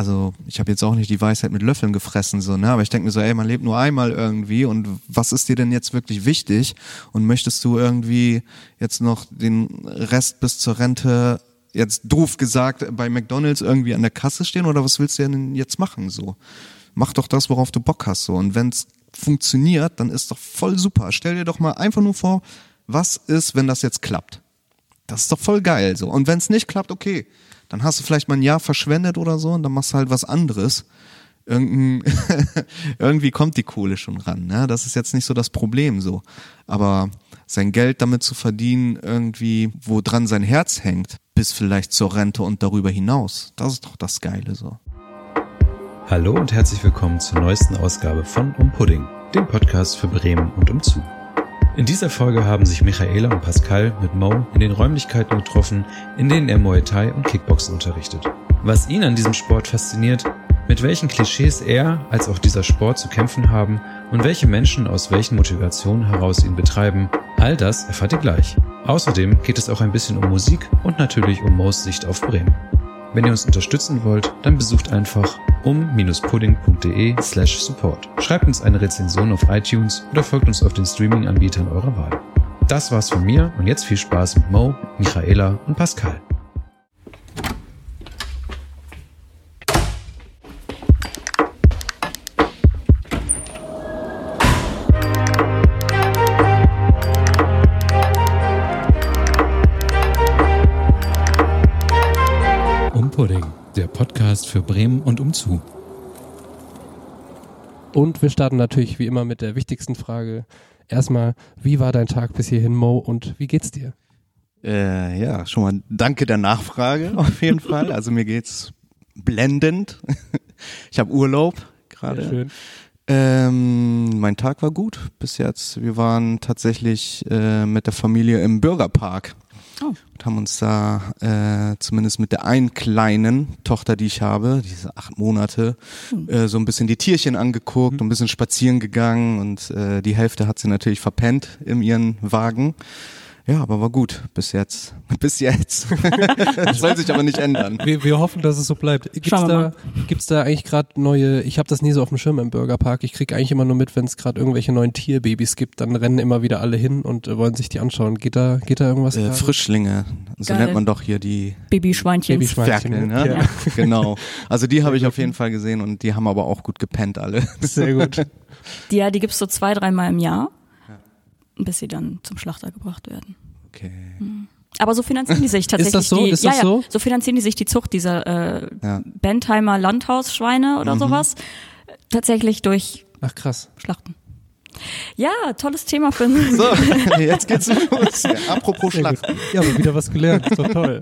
also ich habe jetzt auch nicht die Weisheit mit Löffeln gefressen, so, ne? Aber ich denke mir so, ey, man lebt nur einmal irgendwie und was ist dir denn jetzt wirklich wichtig? Und möchtest du irgendwie jetzt noch den Rest bis zur Rente jetzt doof gesagt bei McDonalds irgendwie an der Kasse stehen oder was willst du denn jetzt machen so? Mach doch das, worauf du Bock hast so und wenn's funktioniert, dann ist doch voll super. Stell dir doch mal einfach nur vor, was ist, wenn das jetzt klappt? Das ist doch voll geil so. Und wenn's nicht klappt, okay, dann hast du vielleicht mal ein Jahr verschwendet oder so und dann machst du halt was anderes. Irgendwie kommt die Kohle schon ran. Ne? Das ist jetzt nicht so das Problem so. Aber sein Geld damit zu verdienen, irgendwie, wo dran sein Herz hängt, bis vielleicht zur Rente und darüber hinaus. Das ist doch das Geile so. Hallo und herzlich willkommen zur neuesten Ausgabe von Um Pudding, dem Podcast für Bremen und umzu. In dieser Folge haben sich Michaela und Pascal mit Mo in den Räumlichkeiten getroffen, in denen er Muay Thai und Kickboxen unterrichtet. Was ihn an diesem Sport fasziniert, mit welchen Klischees er als auch dieser Sport zu kämpfen haben und welche Menschen aus welchen Motivationen heraus ihn betreiben, all das erfahrt ihr gleich. Außerdem geht es auch ein bisschen um Musik und natürlich um Mo's Sicht auf Bremen. Wenn ihr uns unterstützen wollt, dann besucht einfach um-pudding.de slash support. Schreibt uns eine Rezension auf iTunes oder folgt uns auf den Streaming-Anbietern eurer Wahl. Das war's von mir und jetzt viel Spaß mit Mo, Michaela und Pascal. Für Bremen und umzu. Und wir starten natürlich wie immer mit der wichtigsten Frage. Erstmal, wie war dein Tag bis hierhin, Mo, und wie geht's dir? Äh, ja, schon mal danke der Nachfrage auf jeden Fall. Also mir geht's blendend. Ich habe Urlaub gerade. schön. Ähm, mein Tag war gut bis jetzt. Wir waren tatsächlich äh, mit der Familie im Bürgerpark Oh. und haben uns da äh, zumindest mit der einen kleinen Tochter, die ich habe, diese acht Monate, äh, so ein bisschen die Tierchen angeguckt und ein bisschen spazieren gegangen und äh, die Hälfte hat sie natürlich verpennt in ihren Wagen. Ja, aber war gut bis jetzt. Bis jetzt. das soll sich aber nicht ändern. Wir, wir hoffen, dass es so bleibt. Gibt's da, gibt's da eigentlich gerade neue, ich habe das nie so auf dem Schirm im Burgerpark. Ich krieg eigentlich immer nur mit, wenn es gerade irgendwelche neuen Tierbabys gibt, dann rennen immer wieder alle hin und äh, wollen sich die anschauen. Geht da, geht da irgendwas? Äh? Frischlinge, so Geil. nennt man doch hier die Babyschweinchen. Babyschweinchen. Ferkel, ne? Ja. Genau. Also die habe ich auf jeden Fall gesehen und die haben aber auch gut gepennt alle. Sehr gut. Die, ja, die gibt's so zwei, dreimal im Jahr, bis sie dann zum Schlachter gebracht werden. Okay. Aber so finanzieren die sich tatsächlich. das so? Die, Ist ja, das ja, so? so finanzieren die sich die Zucht dieser äh, Ja. Bentheimer Landhausschweine oder sowas. Tatsächlich durch Ach krass. Schlachten. Ja, tolles Thema für So, jetzt geht's los. Ja, apropos. Schlachten. Ja, aber wieder was gelernt. Ist doch toll.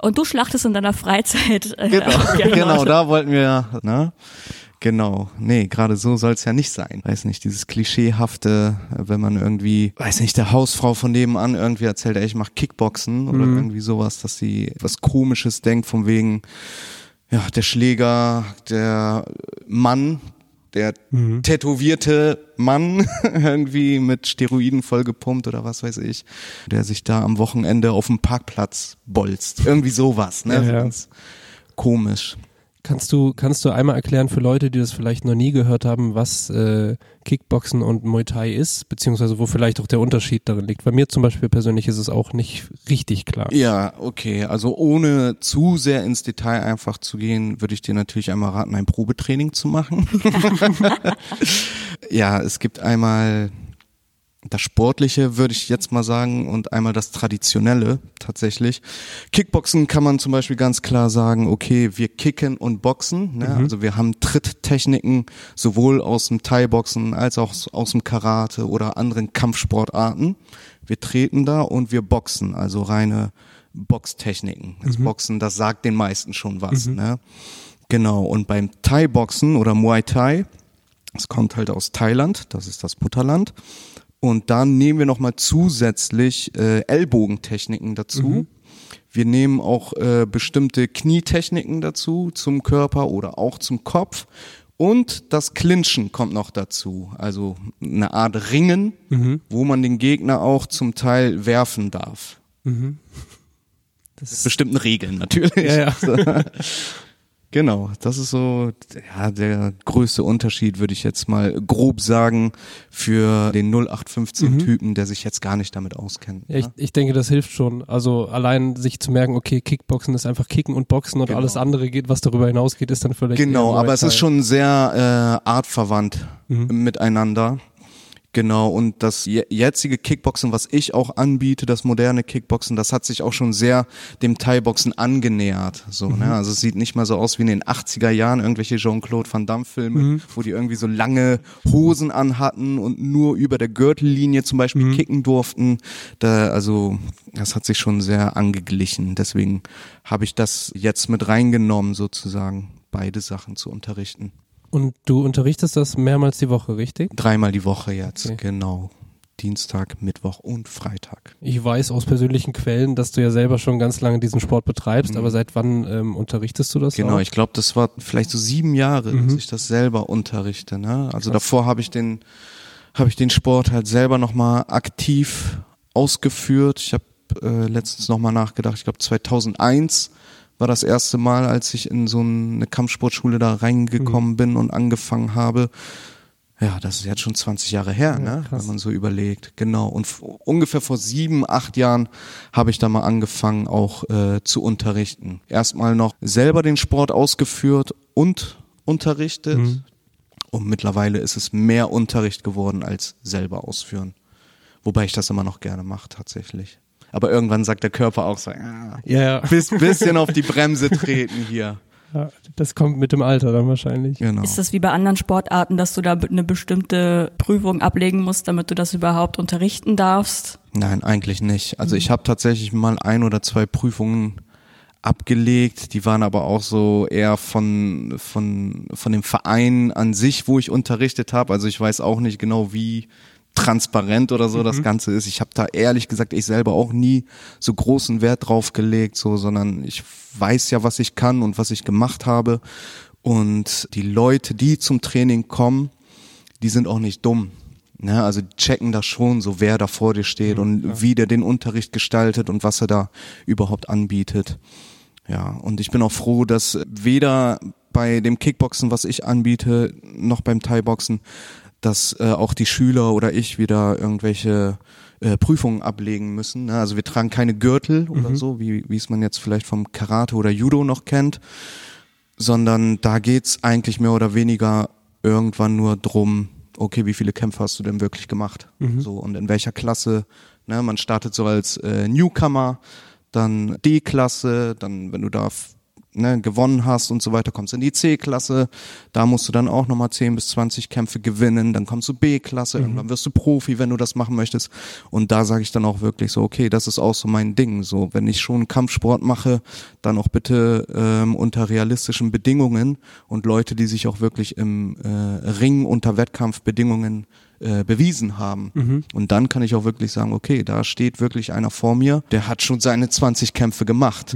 Und du schlachtest in deiner Freizeit. Äh, Genau, genau, da wollten wir, ne? Genau. Nee, gerade so soll's ja nicht sein. Weiß nicht, dieses klischeehafte, wenn man irgendwie, weiß nicht, der Hausfrau von nebenan irgendwie erzählt, ey, ich mach Kickboxen oder Mhm. irgendwie sowas, dass sie was komisches denkt, von wegen, ja, der Schläger, der Mann, der Mhm. tätowierte Mann, irgendwie mit Steroiden vollgepumpt oder was weiß ich, der sich da am Wochenende auf dem Parkplatz bolzt. Irgendwie sowas, ne? Ja, ja. Ganz komisch. Kannst du, kannst du einmal erklären für Leute, die das vielleicht noch nie gehört haben, was äh, Kickboxen und Muay Thai ist, beziehungsweise wo vielleicht auch der Unterschied darin liegt? Bei mir zum Beispiel persönlich ist es auch nicht richtig klar. Ja, okay. Also ohne zu sehr ins Detail einfach zu gehen, würde ich dir natürlich einmal raten, ein Probetraining zu machen. ja, es gibt einmal das Sportliche, würde ich jetzt mal sagen, und einmal das Traditionelle tatsächlich. Kickboxen kann man zum Beispiel ganz klar sagen, okay, wir kicken und boxen. Ne? Also wir haben Tritttechniken sowohl aus dem Thai-Boxen als auch aus dem Karate oder anderen Kampfsportarten. Wir treten da und wir boxen, also reine Boxtechniken. Das Boxen, das sagt den meisten schon was. Ne? Genau, und beim Thai-Boxen oder Muay Thai, das kommt halt aus Thailand, das ist das Mutterland. Und dann nehmen wir nochmal zusätzlich äh, Ellbogentechniken dazu. Wir nehmen auch äh, bestimmte Knietechniken dazu zum Körper oder auch zum Kopf. Und das Clinchen kommt noch dazu. Also eine Art Ringen, wo man den Gegner auch zum Teil werfen darf. Das ist, Bestimmten Regeln natürlich. ja, ja. Genau, das ist so ja, der größte Unterschied, würde ich jetzt mal grob sagen, für den 0815-Typen, der sich jetzt gar nicht damit auskennt. Ja, ich, ne? ich denke, das hilft schon. Also allein sich zu merken, okay, Kickboxen ist einfach Kicken und Boxen und Genau. alles andere geht, was darüber hinausgeht, ist dann vielleicht. Genau, aber es ist schon sehr äh, artverwandt Mhm. miteinander. Genau, und das je- jetzige Kickboxen, was ich auch anbiete, das moderne Kickboxen, das hat sich auch schon sehr dem Thai-Boxen angenähert. So, Mhm. ne? Also es sieht nicht mal so aus wie in den 80er Jahren, irgendwelche Jean-Claude Van Damme-Filme, Mhm. wo die irgendwie so lange Hosen anhatten und nur über der Gürtellinie zum Beispiel Mhm. kicken durften. Da, also das hat sich schon sehr angeglichen. Deswegen habe ich das jetzt mit reingenommen, sozusagen, beide Sachen zu unterrichten. Und du unterrichtest das mehrmals die Woche, richtig? Dreimal die Woche jetzt, Okay. genau. Dienstag, Mittwoch und Freitag. Ich weiß aus persönlichen Quellen, dass du ja selber schon ganz lange diesen Sport betreibst, Mhm. aber seit wann ähm, unterrichtest du das? Genau, auch? ich glaube, das war vielleicht so sieben Jahre, Mhm. dass ich das selber unterrichte. Ne? Also davor habe ich den, habe ich den Sport halt selber nochmal aktiv ausgeführt. Ich habe äh, letztens nochmal nachgedacht. Ich glaube 2001 war das erste Mal, als ich in so eine Kampfsportschule da Mhm. reingekommen bin und angefangen habe. Ja, das ist jetzt schon 20 Jahre her, Ja, ne? wenn man so überlegt. Genau. Und ungefähr vor sieben, acht Jahren habe ich da mal angefangen, auch äh, zu unterrichten. Erstmal noch selber den Sport ausgeführt und unterrichtet. Mhm. Und mittlerweile ist es mehr Unterricht geworden als selber ausführen. Wobei ich das immer noch gerne mache, tatsächlich. Aber irgendwann sagt der Körper auch so, ja, Ja, ja. bis, bisschen auf die Bremse treten hier. ja. Das kommt mit dem Alter dann wahrscheinlich. Genau. Ist das wie bei anderen Sportarten, dass du da eine bestimmte Prüfung ablegen musst, damit du das überhaupt unterrichten darfst? Nein, eigentlich nicht. Also ich habe tatsächlich mal ein oder zwei Prüfungen abgelegt, die waren aber auch so eher von von von dem Verein an sich, wo ich unterrichtet habe. Also ich weiß auch nicht genau, wie transparent oder so das Ganze ist. Ich habe da ehrlich gesagt ich selber auch nie so großen Wert drauf gelegt, so, sondern ich weiß ja, was ich kann und was ich gemacht habe. Und die Leute, die zum Training kommen, die sind auch nicht dumm. Ne? Also die checken das schon, so wer da vor dir steht und wie der den Unterricht gestaltet und was er da überhaupt anbietet. Ja, und ich bin auch froh, dass weder bei dem Kickboxen, was ich anbiete, noch beim Thai-Boxen, dass äh, auch die Schüler oder ich wieder irgendwelche äh, Prüfungen ablegen müssen. Ne? Also wir tragen keine Gürtel oder so, wie, wie es man jetzt vielleicht vom Karate oder Judo noch kennt, sondern da geht's eigentlich mehr oder weniger irgendwann nur drum, okay, wie viele Kämpfe hast du denn wirklich gemacht? So und in welcher Klasse? Ne, man startet so als äh, Newcomer, dann D-Klasse, dann wenn du da ne, gewonnen hast und so weiter, kommst in die C-Klasse, da musst du dann auch nochmal 10 bis 20 Kämpfe gewinnen, dann kommst du B-Klasse, irgendwann wirst du Profi, wenn du das machen möchtest. Und da sage ich dann auch wirklich so, okay, das ist auch so mein Ding. So, wenn ich schon Kampfsport mache, dann auch bitte ähm, unter realistischen Bedingungen und Leute, die sich auch wirklich im äh, Ring unter Wettkampfbedingungen äh, bewiesen haben. Und dann kann ich auch wirklich sagen, okay, da steht wirklich einer vor mir, der hat schon seine 20 Kämpfe gemacht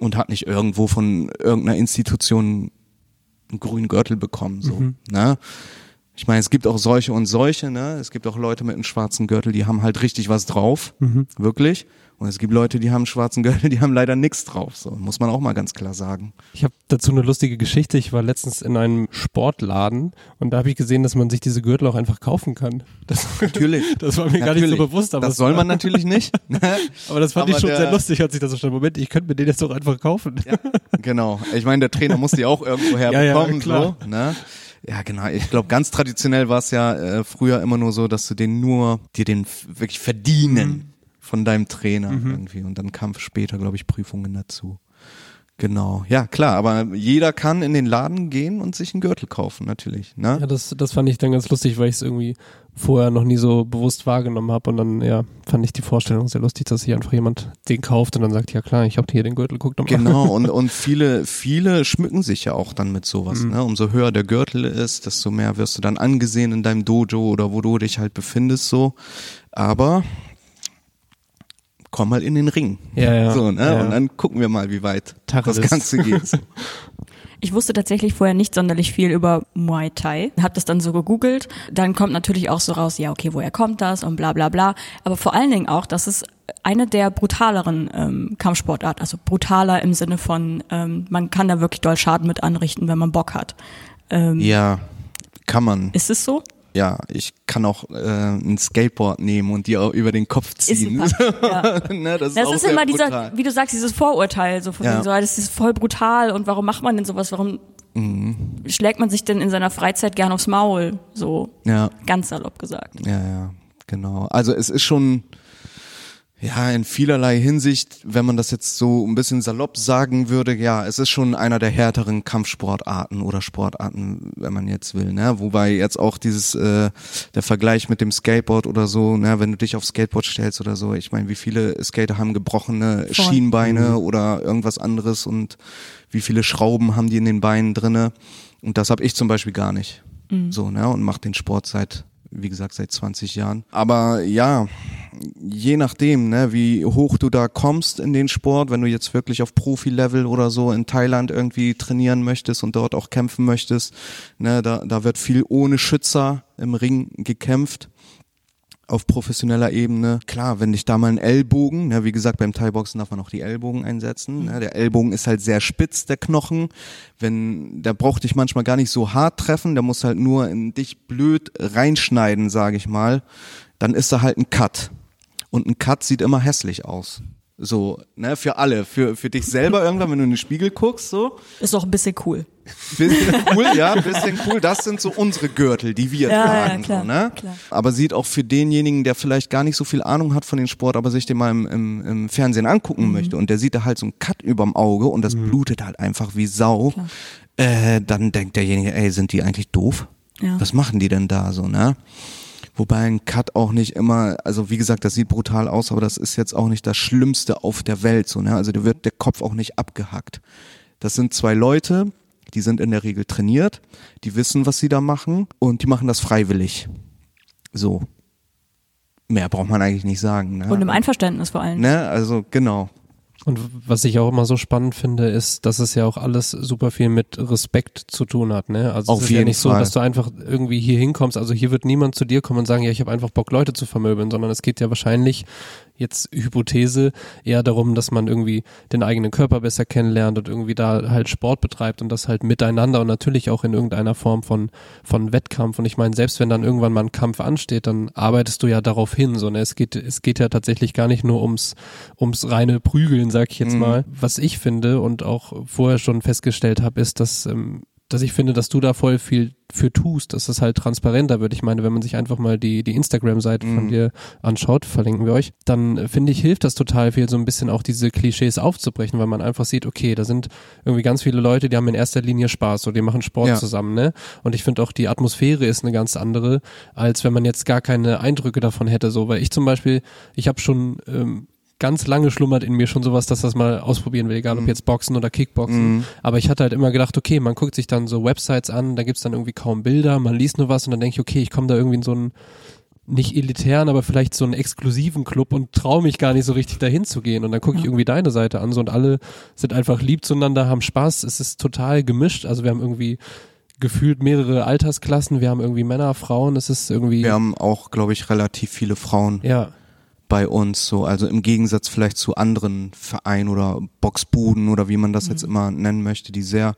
und hat nicht irgendwo von irgendeiner Institution einen grünen Gürtel bekommen. So, ne? Ich meine, es gibt auch solche und solche, ne? Es gibt auch Leute mit einem schwarzen Gürtel, die haben halt richtig was drauf, wirklich. Und es gibt Leute, die haben einen schwarzen Gürtel, die haben leider nichts drauf. So muss man auch mal ganz klar sagen. Ich habe dazu eine lustige Geschichte. Ich war letztens in einem Sportladen und da habe ich gesehen, dass man sich diese Gürtel auch einfach kaufen kann. Das, Natürlich. das war mir gar nicht so Natürlich. bewusst. Aber das soll man natürlich nicht. ne? Aber das fand ich aber schon der- sehr lustig, als ich das so stand. Moment, ich könnte mir den jetzt doch einfach kaufen. Ja, genau. Ich meine, der Trainer muss die auch irgendwo Ja, ja, herbekommen. klar. so, ne? Ja, genau. Ich glaube, ganz traditionell war es ja äh, früher immer nur so, dass du den nur, dir den wirklich verdienen von deinem Trainer irgendwie. Und dann kam später, glaube ich, Prüfungen dazu. Genau. Ja, klar, aber jeder kann in den Laden gehen und sich einen Gürtel kaufen, natürlich. Ne? Ja, das, das fand ich dann ganz lustig, weil ich es irgendwie vorher noch nie so bewusst wahrgenommen habe und dann ja fand ich die Vorstellung sehr lustig, dass sich einfach jemand den kauft und dann sagt, ja klar, ich habe hier den Gürtel, guck doch mal. Genau, und, und viele, viele schmücken sich ja auch dann mit sowas. Ne? Umso höher der Gürtel ist, desto mehr wirst du dann angesehen in deinem Dojo oder wo du dich halt befindest so. Aber komm mal in den Ring. Ja, ja. So, ne? Ja. Und dann gucken wir mal, wie weit Tacheles. das Ganze geht. Ich wusste tatsächlich vorher nicht sonderlich viel über Muay Thai. Hab das dann so gegoogelt. Dann kommt natürlich auch so raus, ja, okay, woher kommt das und bla bla bla. Aber vor allen Dingen auch, dass es eine der brutaleren ähm, Kampfsportarten, also brutaler im Sinne von, ähm, man kann da wirklich doll Schaden mit anrichten, wenn man Bock hat. Ähm, Ja, kann man. Ist es so? Ja, ich kann auch äh, ein Skateboard nehmen und die auch über den Kopf Ist ziehen. es ja. ne, das ist, Das auch ist immer dieser, brutal. wie du sagst, dieses Vorurteil, so von Ja. so, ah, das ist voll brutal und warum macht man denn sowas? Warum Mhm. schlägt man sich denn in seiner Freizeit gern aufs Maul? So Ja, ganz salopp gesagt. ja, ja, genau. Also es ist schon, ja, in vielerlei Hinsicht, wenn man das jetzt so ein bisschen salopp sagen würde, ja, es ist schon einer der härteren Kampfsportarten oder Sportarten, wenn man jetzt will, ne? Wobei jetzt auch dieses, äh, der Vergleich mit dem Skateboard oder so, ne, wenn du dich aufs Skateboard stellst oder so, ich meine, wie viele Skater haben gebrochene Voll. Schienbeine oder irgendwas anderes und wie viele Schrauben haben die in den Beinen drinne? Und das habe ich zum Beispiel gar nicht. So, ne? Und mache den Sport seit, wie gesagt, seit 20 Jahren. Aber ja, je nachdem, ne, wie hoch du da kommst in den Sport, wenn du jetzt wirklich auf Profi-Level oder so in Thailand irgendwie trainieren möchtest und dort auch kämpfen möchtest, ne, da, da wird viel ohne Schützer im Ring gekämpft auf professioneller Ebene. Klar, wenn dich da mal ein Ellbogen, ne, wie gesagt, beim Thai-Boxen darf man auch die Ellbogen einsetzen. Ne, der Ellbogen ist halt sehr spitz, der Knochen. Wenn, der braucht dich manchmal gar nicht so hart treffen, der muss halt nur in dich blöd reinschneiden, sage ich mal. Dann ist da halt ein Cut. Und ein Cut sieht immer hässlich aus. So, ne, für alle, für, für dich selber irgendwann, wenn du in den Spiegel guckst, so. Ist doch ein bisschen cool. Bisschen cool, ja, bisschen cool. Das sind so unsere Gürtel, die wir Ja, tragen, ja, klar, so, ne? klar. Aber sieht auch für denjenigen, der vielleicht gar nicht so viel Ahnung hat von dem Sport, aber sich den mal im, im, im Fernsehen Mhm. angucken möchte und der sieht da halt so einen Cut überm Auge und das blutet halt einfach wie Sau, Klar. äh, dann denkt derjenige, ey, sind die eigentlich doof? Ja. Was machen die denn da so, ne? Wobei ein Cut auch nicht immer, also wie gesagt, das sieht brutal aus, aber das ist jetzt auch nicht das Schlimmste auf der Welt, so, ne? Also da wird der Kopf auch nicht abgehackt. Das sind zwei Leute, die sind in der Regel trainiert, die wissen, was sie da machen und die machen das freiwillig. So. Mehr braucht man eigentlich nicht sagen, ne? Und im Einverständnis vor allem. ne? Also, genau. Und was ich auch immer so spannend finde, ist, dass es ja auch alles super viel mit Respekt zu tun hat. Ne? Also Auf es ist ja nicht so, Fall. dass du einfach irgendwie hier hinkommst. Also hier wird niemand zu dir kommen und sagen, ja, ich habe einfach Bock, Leute zu vermöbeln, sondern es geht ja wahrscheinlich jetzt Hypothese eher darum, dass man irgendwie den eigenen Körper besser kennenlernt und irgendwie da halt Sport betreibt und das halt miteinander und natürlich auch in irgendeiner Form von von Wettkampf. Und ich meine, selbst wenn dann irgendwann mal ein Kampf ansteht, dann arbeitest du ja darauf hin. So, ne? Es geht es geht ja tatsächlich gar nicht nur ums ums reine Prügeln, sag ich jetzt Mhm. mal. Was ich finde und auch vorher schon festgestellt habe, ist, dass ähm, dass ich finde, dass du da voll viel für tust, dass es halt transparenter wird. Ich meine, wenn man sich einfach mal die, die Instagram-Seite von Mhm. dir anschaut, verlinken wir euch, dann finde ich, hilft das total viel, so ein bisschen auch diese Klischees aufzubrechen, weil man einfach sieht, okay, da sind irgendwie ganz viele Leute, die haben in erster Linie Spaß, so die machen Sport Ja. zusammen, ne? Und ich finde auch die Atmosphäre ist eine ganz andere, als wenn man jetzt gar keine Eindrücke davon hätte, so, weil ich zum Beispiel, ich habe schon ähm, ganz lange schlummert in mir schon sowas, dass das mal ausprobieren will, egal ob jetzt Boxen oder Kickboxen. Mhm. Aber ich hatte halt immer gedacht, okay, man guckt sich dann so Websites an, da gibt's dann irgendwie kaum Bilder, man liest nur was und dann denke ich, okay, ich komme da irgendwie in so einen nicht elitären, aber vielleicht so einen exklusiven Club und traue mich gar nicht so richtig dahin zu gehen. Und dann gucke ich irgendwie deine Seite an so und alle sind einfach lieb zueinander, haben Spaß. Es ist total gemischt. Also wir haben irgendwie gefühlt mehrere Altersklassen. Wir haben irgendwie Männer, Frauen. Es ist irgendwie Wir haben auch, glaube ich, relativ viele Frauen ja bei uns so, also im Gegensatz vielleicht zu anderen Vereinen oder Boxbuden oder wie man das jetzt immer nennen möchte, die sehr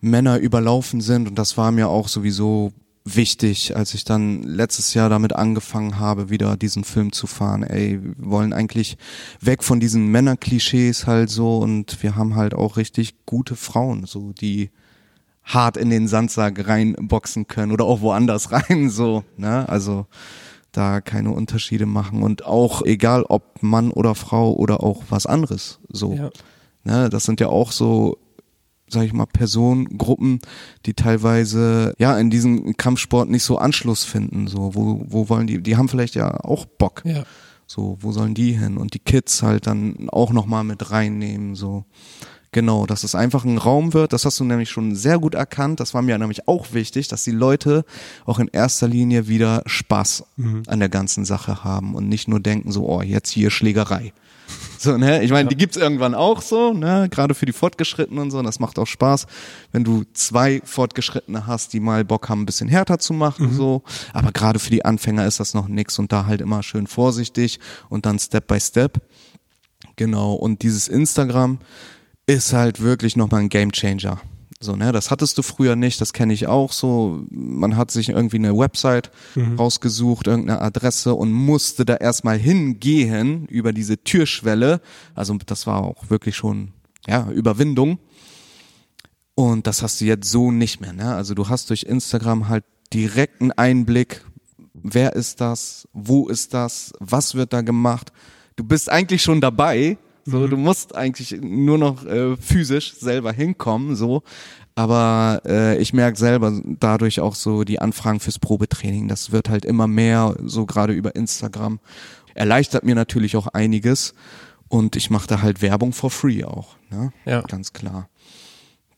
Männer überlaufen sind und das war mir auch sowieso wichtig, als ich dann letztes Jahr damit angefangen habe, wieder diesen Film zu fahren. Ey, wir wollen eigentlich weg von diesen Männerklischees halt so und wir haben halt auch richtig gute Frauen, so die hart in den Sandsack reinboxen können oder auch woanders rein, so, ne? Also da keine Unterschiede machen und auch egal ob Mann oder Frau oder auch was anderes, so. ja. Ne? Das sind ja auch so, sag ich mal, Personengruppen, die teilweise ja in diesem Kampfsport nicht so Anschluss finden, so, wo, wo wollen die, die haben vielleicht ja auch Bock. ja. So, wo sollen die hin? Und die Kids halt dann auch nochmal mit reinnehmen, so. Genau, dass es einfach ein Raum wird, das hast du nämlich schon sehr gut erkannt. Das war mir nämlich auch wichtig, dass die Leute auch in erster Linie wieder Spaß an der ganzen Sache haben und nicht nur denken so, oh, jetzt hier Schlägerei. So, ne? Ich meine, die gibt's irgendwann auch so, ne? Gerade für die Fortgeschrittenen und so. Und das macht auch Spaß, wenn du zwei Fortgeschrittene hast, die mal Bock haben, ein bisschen härter zu machen, so. Aber gerade für die Anfänger ist das noch nix und da halt immer schön vorsichtig und dann Step by Step. Genau. Und dieses Instagram ist halt wirklich nochmal ein Gamechanger. So, ne, das hattest du früher nicht, das kenne ich auch so. Man hat sich irgendwie eine Website rausgesucht, irgendeine Adresse und musste da erstmal hingehen über diese Türschwelle. Also das war auch wirklich schon, ja, Überwindung. Und das hast du jetzt so nicht mehr, ne? Also du hast durch Instagram halt direkten Einblick, wer ist das, wo ist das, was wird da gemacht. Du bist eigentlich schon dabei, so, du musst eigentlich nur noch äh, physisch selber hinkommen, so. Aber äh, ich merke selber dadurch auch so die Anfragen fürs Probetraining. Das wird halt immer mehr, so gerade über Instagram. Erleichtert mir natürlich auch einiges. Und ich mache da halt Werbung for free auch, ne? Ja. Ganz klar.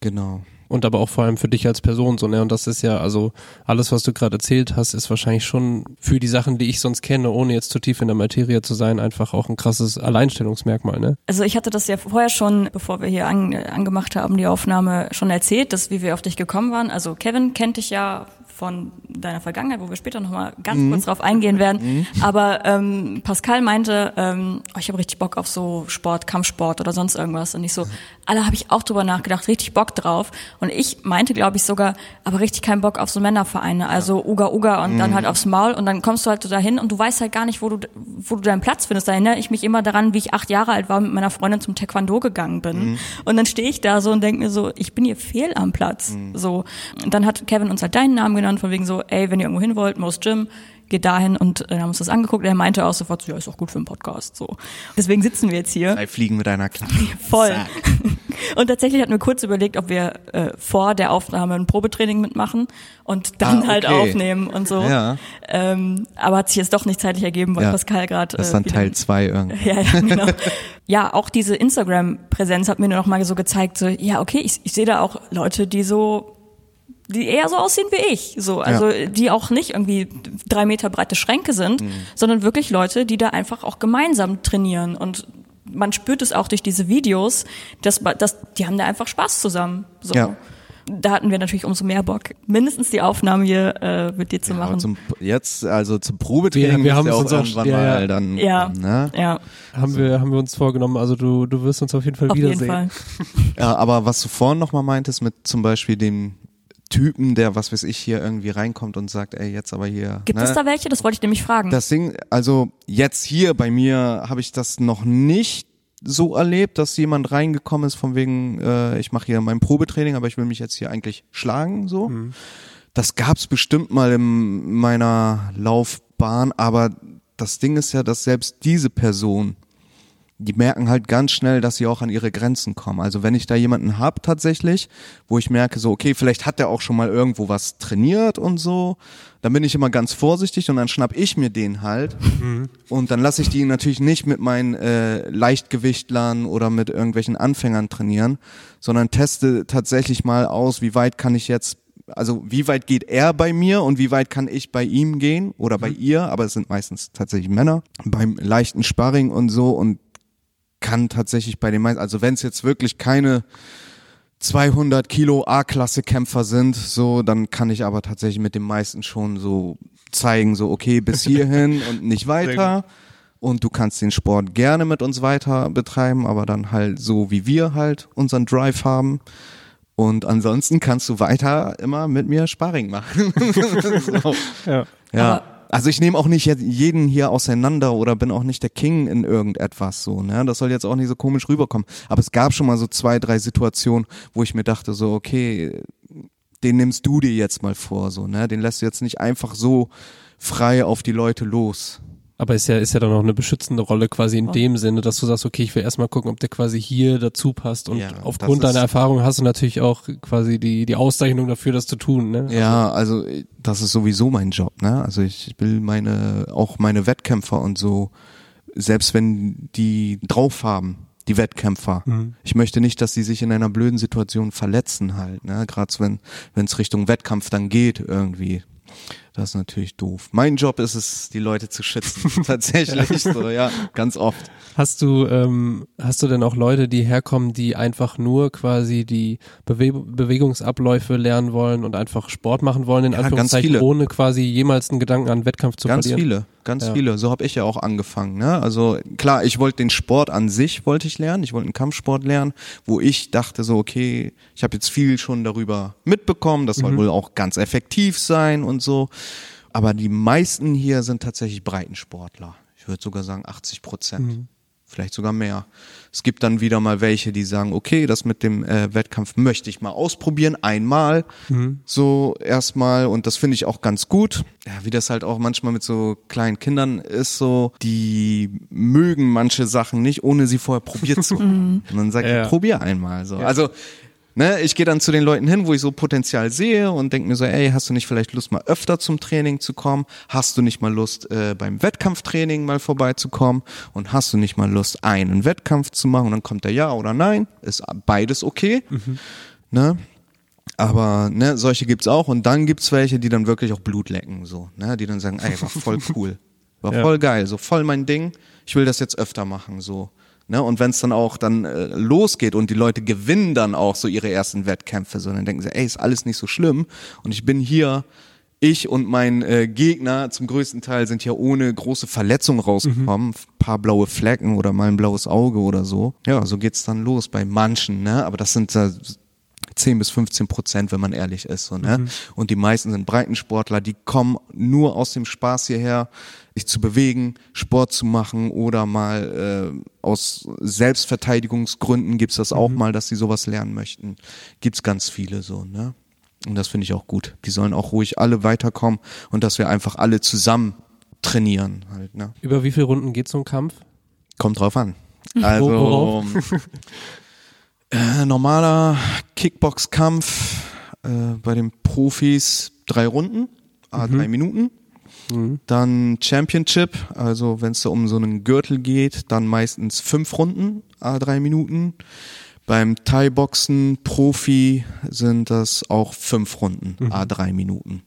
Genau. Und aber auch vor allem für dich als Person so, ne? Und das ist ja, also alles, was du gerade erzählt hast, ist wahrscheinlich schon für die Sachen, die ich sonst kenne, ohne jetzt zu tief in der Materie zu sein, einfach auch ein krasses Alleinstellungsmerkmal, ne? Also ich hatte das ja vorher schon, bevor wir hier an, angemacht haben, die Aufnahme schon erzählt, dass wie wir auf dich gekommen waren. Also Kevin kennt dich ja von deiner Vergangenheit, wo wir später nochmal ganz kurz drauf eingehen werden. Aber ähm, Pascal meinte, ähm, oh, ich habe richtig Bock auf so Sport, Kampfsport oder sonst irgendwas. Und ich so, alle habe ich auch drüber nachgedacht, richtig Bock drauf. Und ich meinte, glaube ich, sogar, aber richtig keinen Bock auf so Männervereine, also Uga Uga und dann halt aufs Maul und dann kommst du halt so dahin und du weißt halt gar nicht, wo du, wo du deinen Platz findest. Da erinnere ich mich immer daran, wie ich acht Jahre alt war, mit meiner Freundin zum Taekwondo gegangen bin. Und dann stehe ich da so und denke mir so, ich bin hier fehl am Platz. So. Und dann hat Kevin uns halt deinen Namen genannt, von wegen so, ey, wenn ihr irgendwo hin wollt, Most Gym, geht dahin und äh, dann haben uns das angeguckt. Er meinte auch sofort, so, ja, ist auch gut für einen Podcast. So. Deswegen sitzen wir jetzt hier. Drei Fliegen mit einer Klappe. Voll. Und tatsächlich hatten wir kurz überlegt, ob wir äh, vor der Aufnahme ein Probetraining mitmachen und dann Ah, halt okay. aufnehmen und so. Ja. Ähm, aber hat sich jetzt doch nicht zeitlich ergeben, weil Ja. Pascal gerade. Das ist dann Teil zwei irgendwie. ja, ja, genau. ja, auch diese Instagram-Präsenz hat mir nur noch mal so gezeigt, so, ja, okay, ich, ich sehe da auch Leute, die so, die eher so aussehen wie ich, so, also die auch nicht irgendwie drei Meter breite Schränke sind, Mhm. sondern wirklich Leute, die da einfach auch gemeinsam trainieren und man spürt es auch durch diese Videos, dass, dass die haben da einfach Spaß zusammen. So. Ja. Da hatten wir natürlich umso mehr Bock, mindestens die Aufnahme hier äh, mit dir zu Aber machen. zum, jetzt, also zum Probetraining Wir- haben auch uns auch- irgendwann ja, ja. mal dann, ja, ne? ja, Haben wir, haben wir uns vorgenommen, also du, du wirst uns auf jeden Fall auf jeden wiedersehen. Fall. Ja, aber was du vorhin nochmal meintest mit zum Beispiel dem Typen, der, was weiß ich, hier irgendwie reinkommt und sagt, ey, jetzt aber hier. Gibt ne? es da welche? Das wollte ich nämlich fragen. Das Ding, also jetzt hier bei mir habe ich das noch nicht so erlebt, dass jemand reingekommen ist von wegen, äh, ich mache hier mein Probetraining, aber ich will mich jetzt hier eigentlich schlagen, so. Das gab's bestimmt mal in meiner Laufbahn, aber das Ding ist ja, dass selbst diese Person, die merken halt ganz schnell, dass sie auch an ihre Grenzen kommen. Also wenn ich da jemanden hab tatsächlich, wo ich merke so, okay, vielleicht hat der auch schon mal irgendwo was trainiert und so, dann bin ich immer ganz vorsichtig und dann schnapp ich mir den halt. Und dann lasse ich die natürlich nicht mit meinen äh, Leichtgewichtlern oder mit irgendwelchen Anfängern trainieren, sondern teste tatsächlich mal aus, wie weit kann ich jetzt also wie weit geht er bei mir und wie weit kann ich bei ihm gehen oder bei ihr, aber es sind meistens tatsächlich Männer, beim leichten Sparring und so und kann tatsächlich bei den meisten, also wenn es jetzt wirklich keine 200 Kilo A-Klasse Kämpfer sind, so, dann kann ich aber tatsächlich mit den meisten schon so zeigen, so, okay, bis hierhin und nicht weiter. Und du kannst den Sport gerne mit uns weiter betreiben, aber dann halt so, wie wir halt unseren Drive haben. Und ansonsten kannst du weiter immer mit mir Sparring machen. so. Ja. Ja. Aber- also ich nehme auch nicht jeden hier auseinander oder bin auch nicht der King in irgendetwas so, ne? Das soll jetzt auch nicht so komisch rüberkommen. Aber es gab schon mal so zwei, drei Situationen, wo ich mir dachte so, okay, den nimmst du dir jetzt mal vor, so, ne? Den lässt du jetzt nicht einfach so frei auf die Leute los. Aber ist ja, ist ja dann auch eine beschützende Rolle quasi in dem Sinne, dass du sagst, okay, ich will erstmal gucken, ob der quasi hier dazu passt und Ja, aufgrund deiner Erfahrung hast du natürlich auch quasi die, die Auszeichnung dafür, das zu tun, ne? Ja, also das ist sowieso mein Job, ne? Also ich will meine, auch meine Wettkämpfer und so, selbst wenn die drauf haben, die Wettkämpfer. Ich möchte nicht, dass sie sich in einer blöden Situation verletzen halt, ne? Gerade wenn wenn es Richtung Wettkampf dann geht irgendwie. Das ist natürlich doof. Mein Job ist es, die Leute zu schützen. Tatsächlich, so, ja, ganz oft. Hast du, ähm, hast du denn auch Leute, die herkommen, die einfach nur quasi die Bewe Bewegungsabläufe lernen wollen und einfach Sport machen wollen, in Ja, ganz Anführungszeichen, ohne quasi jemals einen Gedanken an Wettkampf zu Ganz verlieren? viele, ganz Ja. viele. So habe ich ja auch angefangen. Ne? Also klar, ich wollte den Sport an sich wollte ich lernen. Ich wollte einen Kampfsport lernen, wo ich dachte so, okay, ich habe jetzt viel schon darüber mitbekommen. Das Mhm. soll wohl auch ganz effektiv sein und so. Aber die meisten hier sind tatsächlich Breitensportler. Ich würde sogar sagen 80 Prozent. Mhm. Vielleicht sogar mehr. Es gibt dann wieder mal welche, die sagen, okay, das mit dem äh, Wettkampf möchte ich mal ausprobieren, einmal, so erstmal und das finde ich auch ganz gut. Ja, wie das halt auch manchmal mit so kleinen Kindern ist, so, die mögen manche Sachen nicht, ohne sie vorher probiert zu haben. und dann sag ich, Ja. probier einmal. So. Also Ne, ich gehe dann zu den Leuten hin, wo ich so Potenzial sehe und denke mir so, ey, hast du nicht vielleicht Lust, mal öfter zum Training zu kommen? Hast du nicht mal Lust, äh, beim Wettkampftraining mal vorbeizukommen? Und hast du nicht mal Lust, einen Wettkampf zu machen? Und dann kommt der Ja oder Nein. Ist beides okay. Ne? Aber ne, solche gibt's auch. Und dann gibt's welche, die dann wirklich auch Blut lecken, so, ne? Die dann sagen, ey, war voll cool. War Ja. voll geil, so voll mein Ding. Ich will das jetzt öfter machen, so. Ne, und wenn es dann auch dann äh, losgeht und die Leute gewinnen dann auch so ihre ersten Wettkämpfe, so dann denken sie, ey, ist alles nicht so schlimm. Und ich bin hier, ich und mein äh, Gegner zum größten Teil sind ja ohne große Verletzung rausgekommen, paar blaue Flecken oder mal ein blaues Auge oder so. Ja, so geht's dann los bei manchen, ne, aber das sind äh, 10 bis 15 Prozent, wenn man ehrlich ist. So, ne? Und die meisten sind Breitensportler, die kommen nur aus dem Spaß hierher, sich zu bewegen, Sport zu machen oder mal äh, aus Selbstverteidigungsgründen gibt's das auch mal, dass sie sowas lernen möchten. Gibt's ganz viele so, ne? Und das finde ich auch gut. Die sollen auch ruhig alle weiterkommen und dass wir einfach alle zusammen trainieren halt, ne? Über wie viele Runden geht so ein Kampf? Kommt drauf an. Also äh, normaler Kickbox-Kampf äh, bei den Profis drei Runden, ah, drei Minuten. Dann Championship, also wenn es da um so einen Gürtel geht, dann meistens fünf Runden, a drei Minuten. Beim Thai-Boxen Profi sind das auch fünf Runden, a drei Minuten.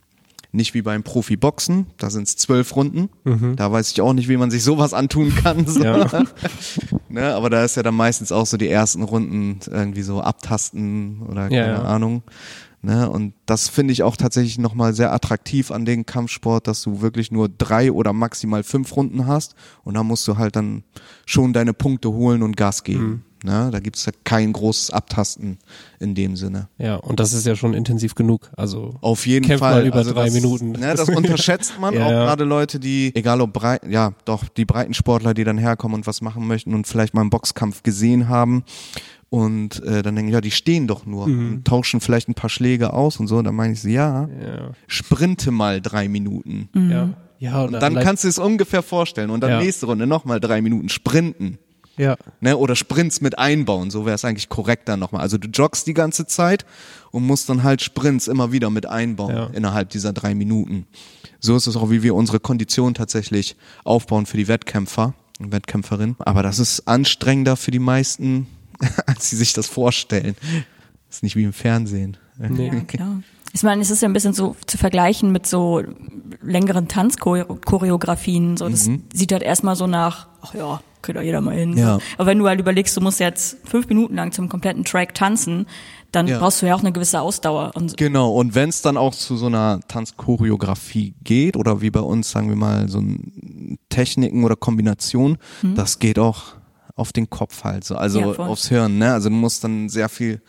Nicht wie beim Profi-Boxen, da sind es zwölf Runden. Da weiß ich auch nicht, wie man sich sowas antun kann. So. Ja. ne, aber da ist ja dann meistens auch so die ersten Runden irgendwie so abtasten oder keine ja. Ahnung. Ne, und das finde ich auch tatsächlich nochmal sehr attraktiv an den Kampfsport, dass du wirklich nur drei oder maximal fünf Runden hast und da musst du halt dann schon deine Punkte holen und Gas geben. Mhm. Ne, da gibt's ja kein großes Abtasten in dem Sinne. Ja, und das ist ja schon intensiv genug. Also Auf jeden Kämpft Fall. mal über drei das, Minuten. Ne, das unterschätzt man Ja, auch ja. gerade Leute, die, egal ob breit, ja, doch, die Breitensportler, die dann herkommen und was machen möchten und vielleicht mal einen Boxkampf gesehen haben. Und äh, dann denken, ja, die stehen doch nur Mhm. und tauschen vielleicht ein paar Schläge aus und so. Dann meine ich so, ja, ja, sprinte mal drei Minuten. ja, ja. Und dann kannst du es ungefähr vorstellen. Und dann Ja. nächste Runde nochmal drei Minuten sprinten. Ja, Ne, oder Sprints mit einbauen, so wäre es eigentlich korrekt dann nochmal. Also du joggst die ganze Zeit und musst dann halt Sprints immer wieder mit einbauen Ja. innerhalb dieser drei Minuten. So ist es auch, wie wir unsere Kondition tatsächlich aufbauen für die Wettkämpfer und Wettkämpferinnen. Aber das ist anstrengender für die meisten, als sie sich das vorstellen. Das ist nicht wie im Fernsehen. nee. Ja, klar. Ich meine, es ist ja ein bisschen so zu vergleichen mit so längeren Tanzchoreografien. So, das sieht halt erstmal so nach, ach ja, könnte doch jeder mal hin. Ja. So. Aber wenn du halt überlegst, du musst jetzt fünf Minuten lang zum kompletten Track tanzen, dann Ja. brauchst du ja auch eine gewisse Ausdauer. Und Genau, und wenn es dann auch zu so einer Tanzchoreografie geht oder wie bei uns, sagen wir mal, so ein Techniken oder Kombination, das geht auch auf den Kopf halt so, also Ja, aufs Hirn, ne? Also du musst dann sehr viel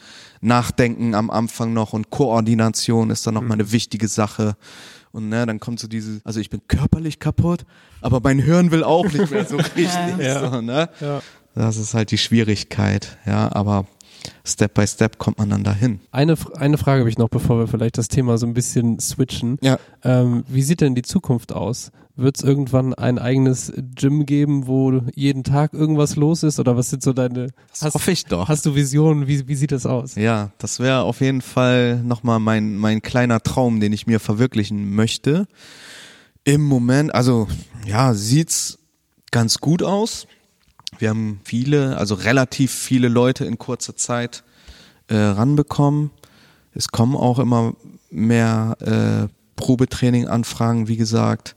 nachdenken am Anfang noch und Koordination ist dann noch mal eine wichtige Sache. Und ne, dann kommt so diese, also ich bin körperlich kaputt, aber mein Hirn will auch nicht mehr so richtig. Ja. So, ne? Ja. Das ist halt die Schwierigkeit, ja, aber Step by Step kommt man dann dahin. Eine, eine Frage habe ich noch, bevor wir vielleicht das Thema so ein bisschen switchen. Ja. Ähm, wie sieht denn die Zukunft aus? Wird es irgendwann ein eigenes Gym geben, wo jeden Tag irgendwas los ist? Oder was sind so deine. Das hoffe ich doch. Hast du Visionen? Wie, wie sieht das aus? Ja, das wäre auf jeden Fall nochmal mein, mein kleiner Traum, den ich mir verwirklichen möchte. Im Moment, also ja, sieht's ganz gut aus. Wir haben viele, also relativ viele Leute in kurzer Zeit äh, ranbekommen. Es kommen auch immer mehr äh, Probetraining anfragen, wie gesagt.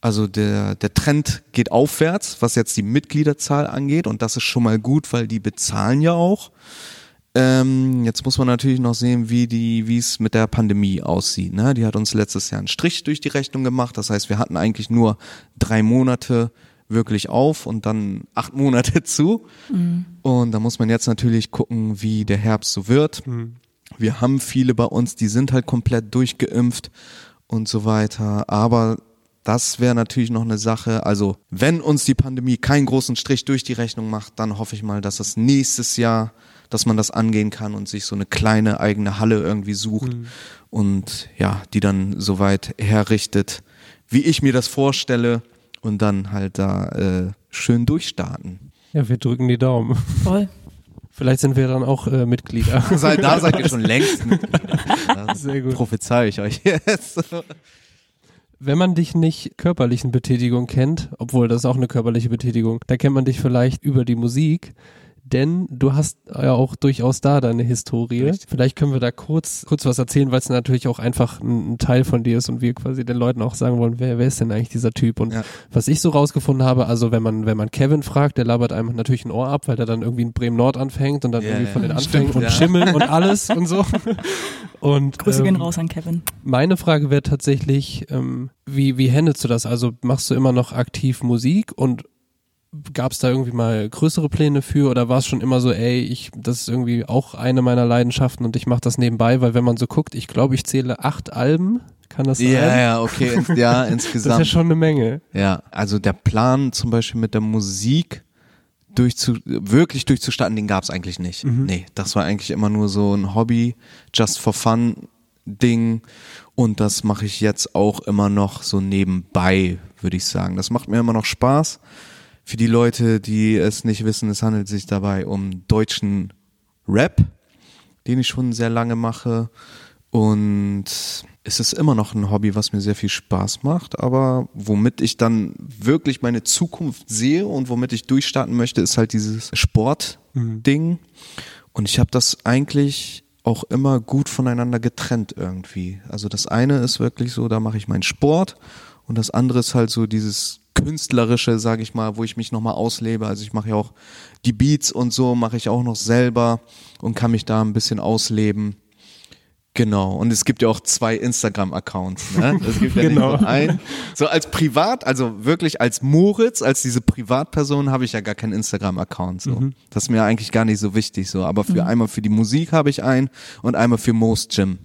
Also der, der Trend geht aufwärts, was jetzt die Mitgliederzahl angeht und das ist schon mal gut, weil die bezahlen ja auch. Ähm, jetzt muss man natürlich noch sehen, wie die, wie es mit der Pandemie aussieht. Ne? Die hat uns letztes Jahr einen Strich durch die Rechnung gemacht. Das heißt, wir hatten eigentlich nur drei Monate wirklich auf und dann acht Monate zu. Mhm. Und da muss man jetzt natürlich gucken, wie der Herbst so wird. Mhm. Wir haben viele bei uns, die sind halt komplett durchgeimpft und so weiter. Aber das wäre natürlich noch eine Sache. Also, wenn uns die Pandemie keinen großen Strich durch die Rechnung macht, dann hoffe ich mal, dass es nächstes Jahr dass man das angehen kann und sich so eine kleine eigene Halle irgendwie sucht mhm. und ja, die dann soweit herrichtet, wie ich mir das vorstelle und dann halt da äh, schön durchstarten. Ja, wir drücken die Daumen. Voll. Vielleicht sind wir dann auch äh, Mitglieder. Seit da seid ihr schon längst Mitglieder. Das Sehr gut. Prophezei ich euch jetzt. Wenn man dich nicht körperlichen Betätigung kennt, obwohl das ist auch eine körperliche Betätigung, da kennt man dich vielleicht über die Musik denn du hast ja auch durchaus da deine Historie. Richtig. Vielleicht können wir da kurz, kurz was erzählen, weil es natürlich auch einfach ein, ein, Teil von dir ist und wir quasi den Leuten auch sagen wollen, wer, wer ist denn eigentlich dieser Typ? Und ja. was ich so rausgefunden habe, also wenn man, wenn man Kevin fragt, der labert einem natürlich ein Ohr ab, weil der dann irgendwie in Bremen Nord anfängt und dann ja, irgendwie ja. von den Anfängen und Schimmel und alles und so. Und, Grüße ähm, gehen raus an Kevin. Meine Frage wäre tatsächlich, ähm, wie, wie handelst du das? Also machst du immer noch aktiv Musik und Gab es da irgendwie mal größere Pläne für oder war es schon immer so, ey, ich, das ist irgendwie auch eine meiner Leidenschaften und ich mache das nebenbei, weil wenn man so guckt, ich glaube, ich zähle acht Alben, kann das sein? Ja, ja, okay, ja, insgesamt. das ist ja schon eine Menge. Ja, also der Plan zum Beispiel mit der Musik durchzu, wirklich durchzustarten, den gab es eigentlich nicht. Mhm. Nee, das war eigentlich immer nur so ein Hobby, just for fun Ding und das mache ich jetzt auch immer noch so nebenbei, würde ich sagen. Das macht mir immer noch Spaß für die Leute, die es nicht wissen, es handelt sich dabei um deutschen Rap, den ich schon sehr lange mache. Und es ist immer noch ein Hobby, was mir sehr viel Spaß macht, aber womit ich dann wirklich meine Zukunft sehe und womit ich durchstarten möchte, ist halt dieses Sportding. Mhm. Und ich habe das eigentlich auch immer gut voneinander getrennt irgendwie. Also das eine ist wirklich so, da mache ich meinen Sport und das andere ist halt so dieses künstlerische, sage ich mal, wo ich mich nochmal auslebe. Also ich mache ja auch die Beats und so, mache ich auch noch selber und kann mich da ein bisschen ausleben. Genau. Und es gibt ja auch zwei Instagram-Accounts. Ne? Es gibt ja genau. nicht nur einen. So als Privat, also wirklich als Moritz, als diese Privatperson habe ich ja gar keinen Instagram-Account. So. Mhm. Das ist mir eigentlich gar nicht so wichtig. So. Aber für mhm. einmal für die Musik habe ich einen und einmal für Most Gym.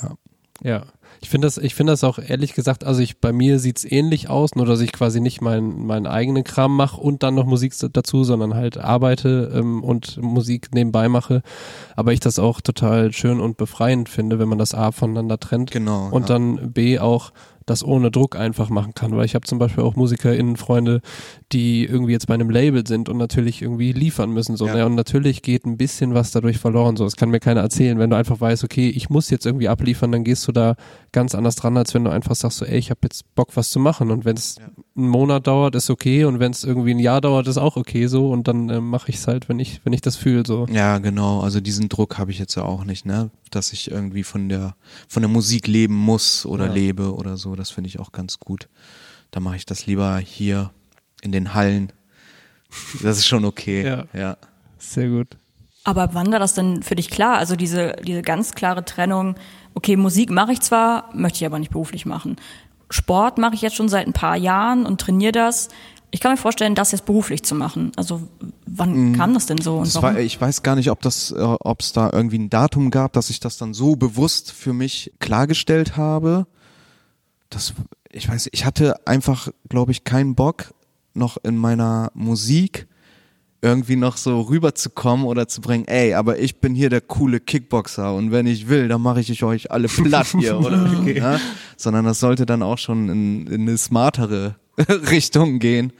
Ja. Ja. Ich finde das, ich finde das auch ehrlich gesagt, also ich bei mir sieht's ähnlich aus, nur dass ich quasi nicht meinen meinen eigenen Kram mache und dann noch Musik dazu, sondern halt arbeite ähm, und Musik nebenbei mache. Aber ich das auch total schön und befreiend finde, wenn man das A voneinander trennt. Genau. Und ja. dann B auch das ohne Druck einfach machen kann. Weil ich habe zum Beispiel auch MusikerInnen, Freunde, die irgendwie jetzt bei einem Label sind und natürlich irgendwie liefern müssen. So, ja. ne? Und natürlich geht ein bisschen was dadurch verloren. So, das kann mir keiner erzählen. Wenn du einfach weißt, okay, ich muss jetzt irgendwie abliefern, dann gehst du da ganz anders dran, als wenn du einfach sagst, so, ey, ich habe jetzt Bock, was zu machen. Und wenn es ja. einen Monat dauert, ist okay. Und wenn es irgendwie ein Jahr dauert, ist auch okay so. Und dann äh, mache ich es halt, wenn ich, wenn ich das fühle. So. Ja, genau. Also diesen Druck habe ich jetzt ja auch nicht, ne? Dass ich irgendwie von der von der Musik leben muss oder ja. lebe oder so. Das finde ich auch ganz gut. Da mache ich das lieber hier in den Hallen. Das ist schon okay. ja. ja. Sehr gut. Aber wann war das denn für dich klar? Also diese, diese ganz klare Trennung, okay, Musik mache ich zwar, möchte ich aber nicht beruflich machen. Sport mache ich jetzt schon seit ein paar Jahren und trainiere das. Ich kann mir vorstellen, das jetzt beruflich zu machen. Also wann mhm. kam das denn so? Und war, ich weiß gar nicht, ob das, äh, ob es da irgendwie ein Datum gab, dass ich das dann so bewusst für mich klargestellt habe. Das, ich weiß, ich hatte einfach, glaube ich, keinen Bock noch in meiner Musik irgendwie noch so rüberzukommen oder zu bringen, ey, aber ich bin hier der coole Kickboxer und wenn ich will, dann mache ich euch alle platt hier, oder? Okay. Ja? Sondern das sollte dann auch schon in, in eine smartere Richtung gehen.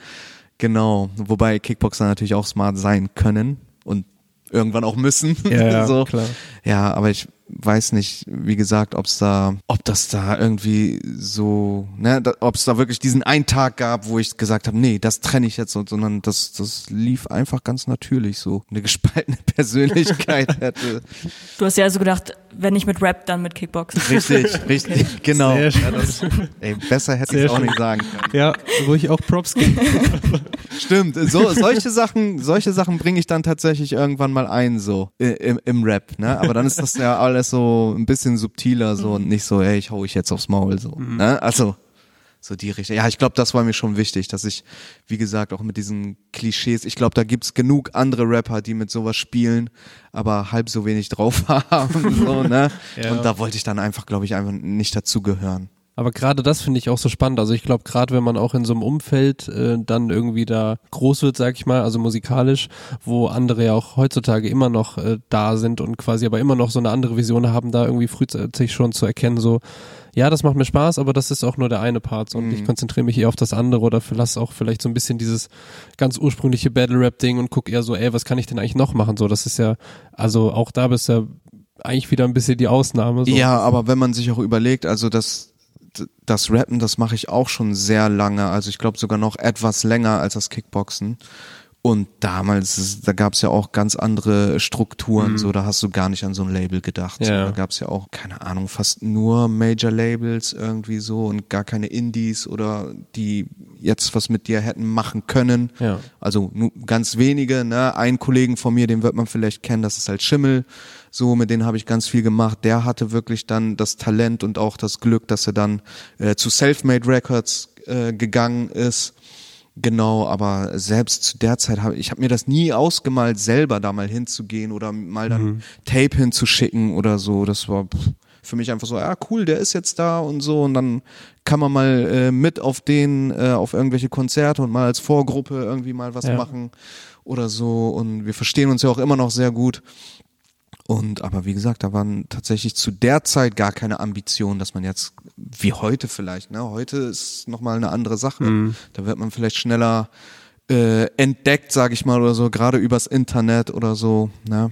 Genau. Wobei Kickboxer natürlich auch smart sein können und irgendwann auch müssen. Ja, so. klar. Ja, aber ich weiß nicht, wie gesagt, ob's da, ob das da irgendwie so, ne, ob es da wirklich diesen einen Tag gab, wo ich gesagt habe, nee, das trenne ich jetzt, so, sondern das, das lief einfach ganz natürlich so. Eine gespaltene Persönlichkeit hätte. Du hast ja also gedacht, wenn nicht mit Rap, dann mit Kickboxen. Richtig, richtig, genau. Sehr schön. Ja, das, ey, besser hätte ich auch schön. nicht sagen können. Ja, wo ich auch Props gebe. Stimmt, so, solche Sachen, solche Sachen bringe ich dann tatsächlich irgendwann mal ein, so im, im Rap, ne? Aber dann ist das ja alles so ein bisschen subtiler, so und nicht so, ey, ich hau ich jetzt aufs Maul, so, ne? Also so die Richtung. Ja, ich glaube, das war mir schon wichtig, dass ich, wie gesagt, auch mit diesen Klischees, ich glaube, da gibt's genug andere Rapper, die mit sowas spielen, aber halb so wenig drauf haben, so, ne? Ja. Und da wollte ich dann einfach, glaube ich, einfach nicht dazugehören. Aber gerade das finde ich auch so spannend. Also ich glaube, gerade wenn man auch in so einem Umfeld äh, dann irgendwie da groß wird, sag ich mal, also musikalisch, wo andere ja auch heutzutage immer noch äh, da sind und quasi aber immer noch so eine andere Vision haben, da irgendwie frühzeitig schon zu erkennen, so, ja, das macht mir Spaß, aber das ist auch nur der eine Part so, und Mhm. ich konzentriere mich eher auf das andere oder lass auch vielleicht so ein bisschen dieses ganz ursprüngliche Battle-Rap-Ding und guck eher so, ey, was kann ich denn eigentlich noch machen? So, das ist ja, also auch da bist du ja eigentlich wieder ein bisschen die Ausnahme. So. Ja, aber wenn man sich auch überlegt, also das, das Rappen, das mache ich auch schon sehr lange. Also ich glaube sogar noch etwas länger als das Kickboxen. Und damals, da gab es ja auch ganz andere Strukturen, so da hast du gar nicht an so ein Label gedacht. So, Ja. da gab es ja auch, keine Ahnung, fast nur Major-Labels irgendwie so und gar keine Indies oder die jetzt was mit dir hätten machen können. Ja. Also nur ganz wenige, ne? Ein Kollegen von mir, den wird man vielleicht kennen, das ist halt Schimmel. So, mit denen habe ich ganz viel gemacht. Der hatte wirklich dann das Talent und auch das Glück, dass er dann äh, zu Selfmade Records äh, gegangen ist. Genau, aber selbst zu der Zeit habe ich habe mir das nie ausgemalt, selber da mal hinzugehen oder mal dann Tape hinzuschicken oder so. Das war für mich einfach so, ja cool, der ist jetzt da und so und dann kann man mal äh, mit auf den, äh, auf irgendwelche Konzerte und mal als Vorgruppe irgendwie mal was Ja. machen oder so und wir verstehen uns ja auch immer noch sehr gut. Und aber wie gesagt, da waren tatsächlich zu der Zeit gar keine Ambitionen, dass man jetzt wie heute vielleicht, ne? Heute ist nochmal eine andere Sache. Da wird man vielleicht schneller äh, entdeckt, sage ich mal, oder so, gerade übers Internet oder so, ne?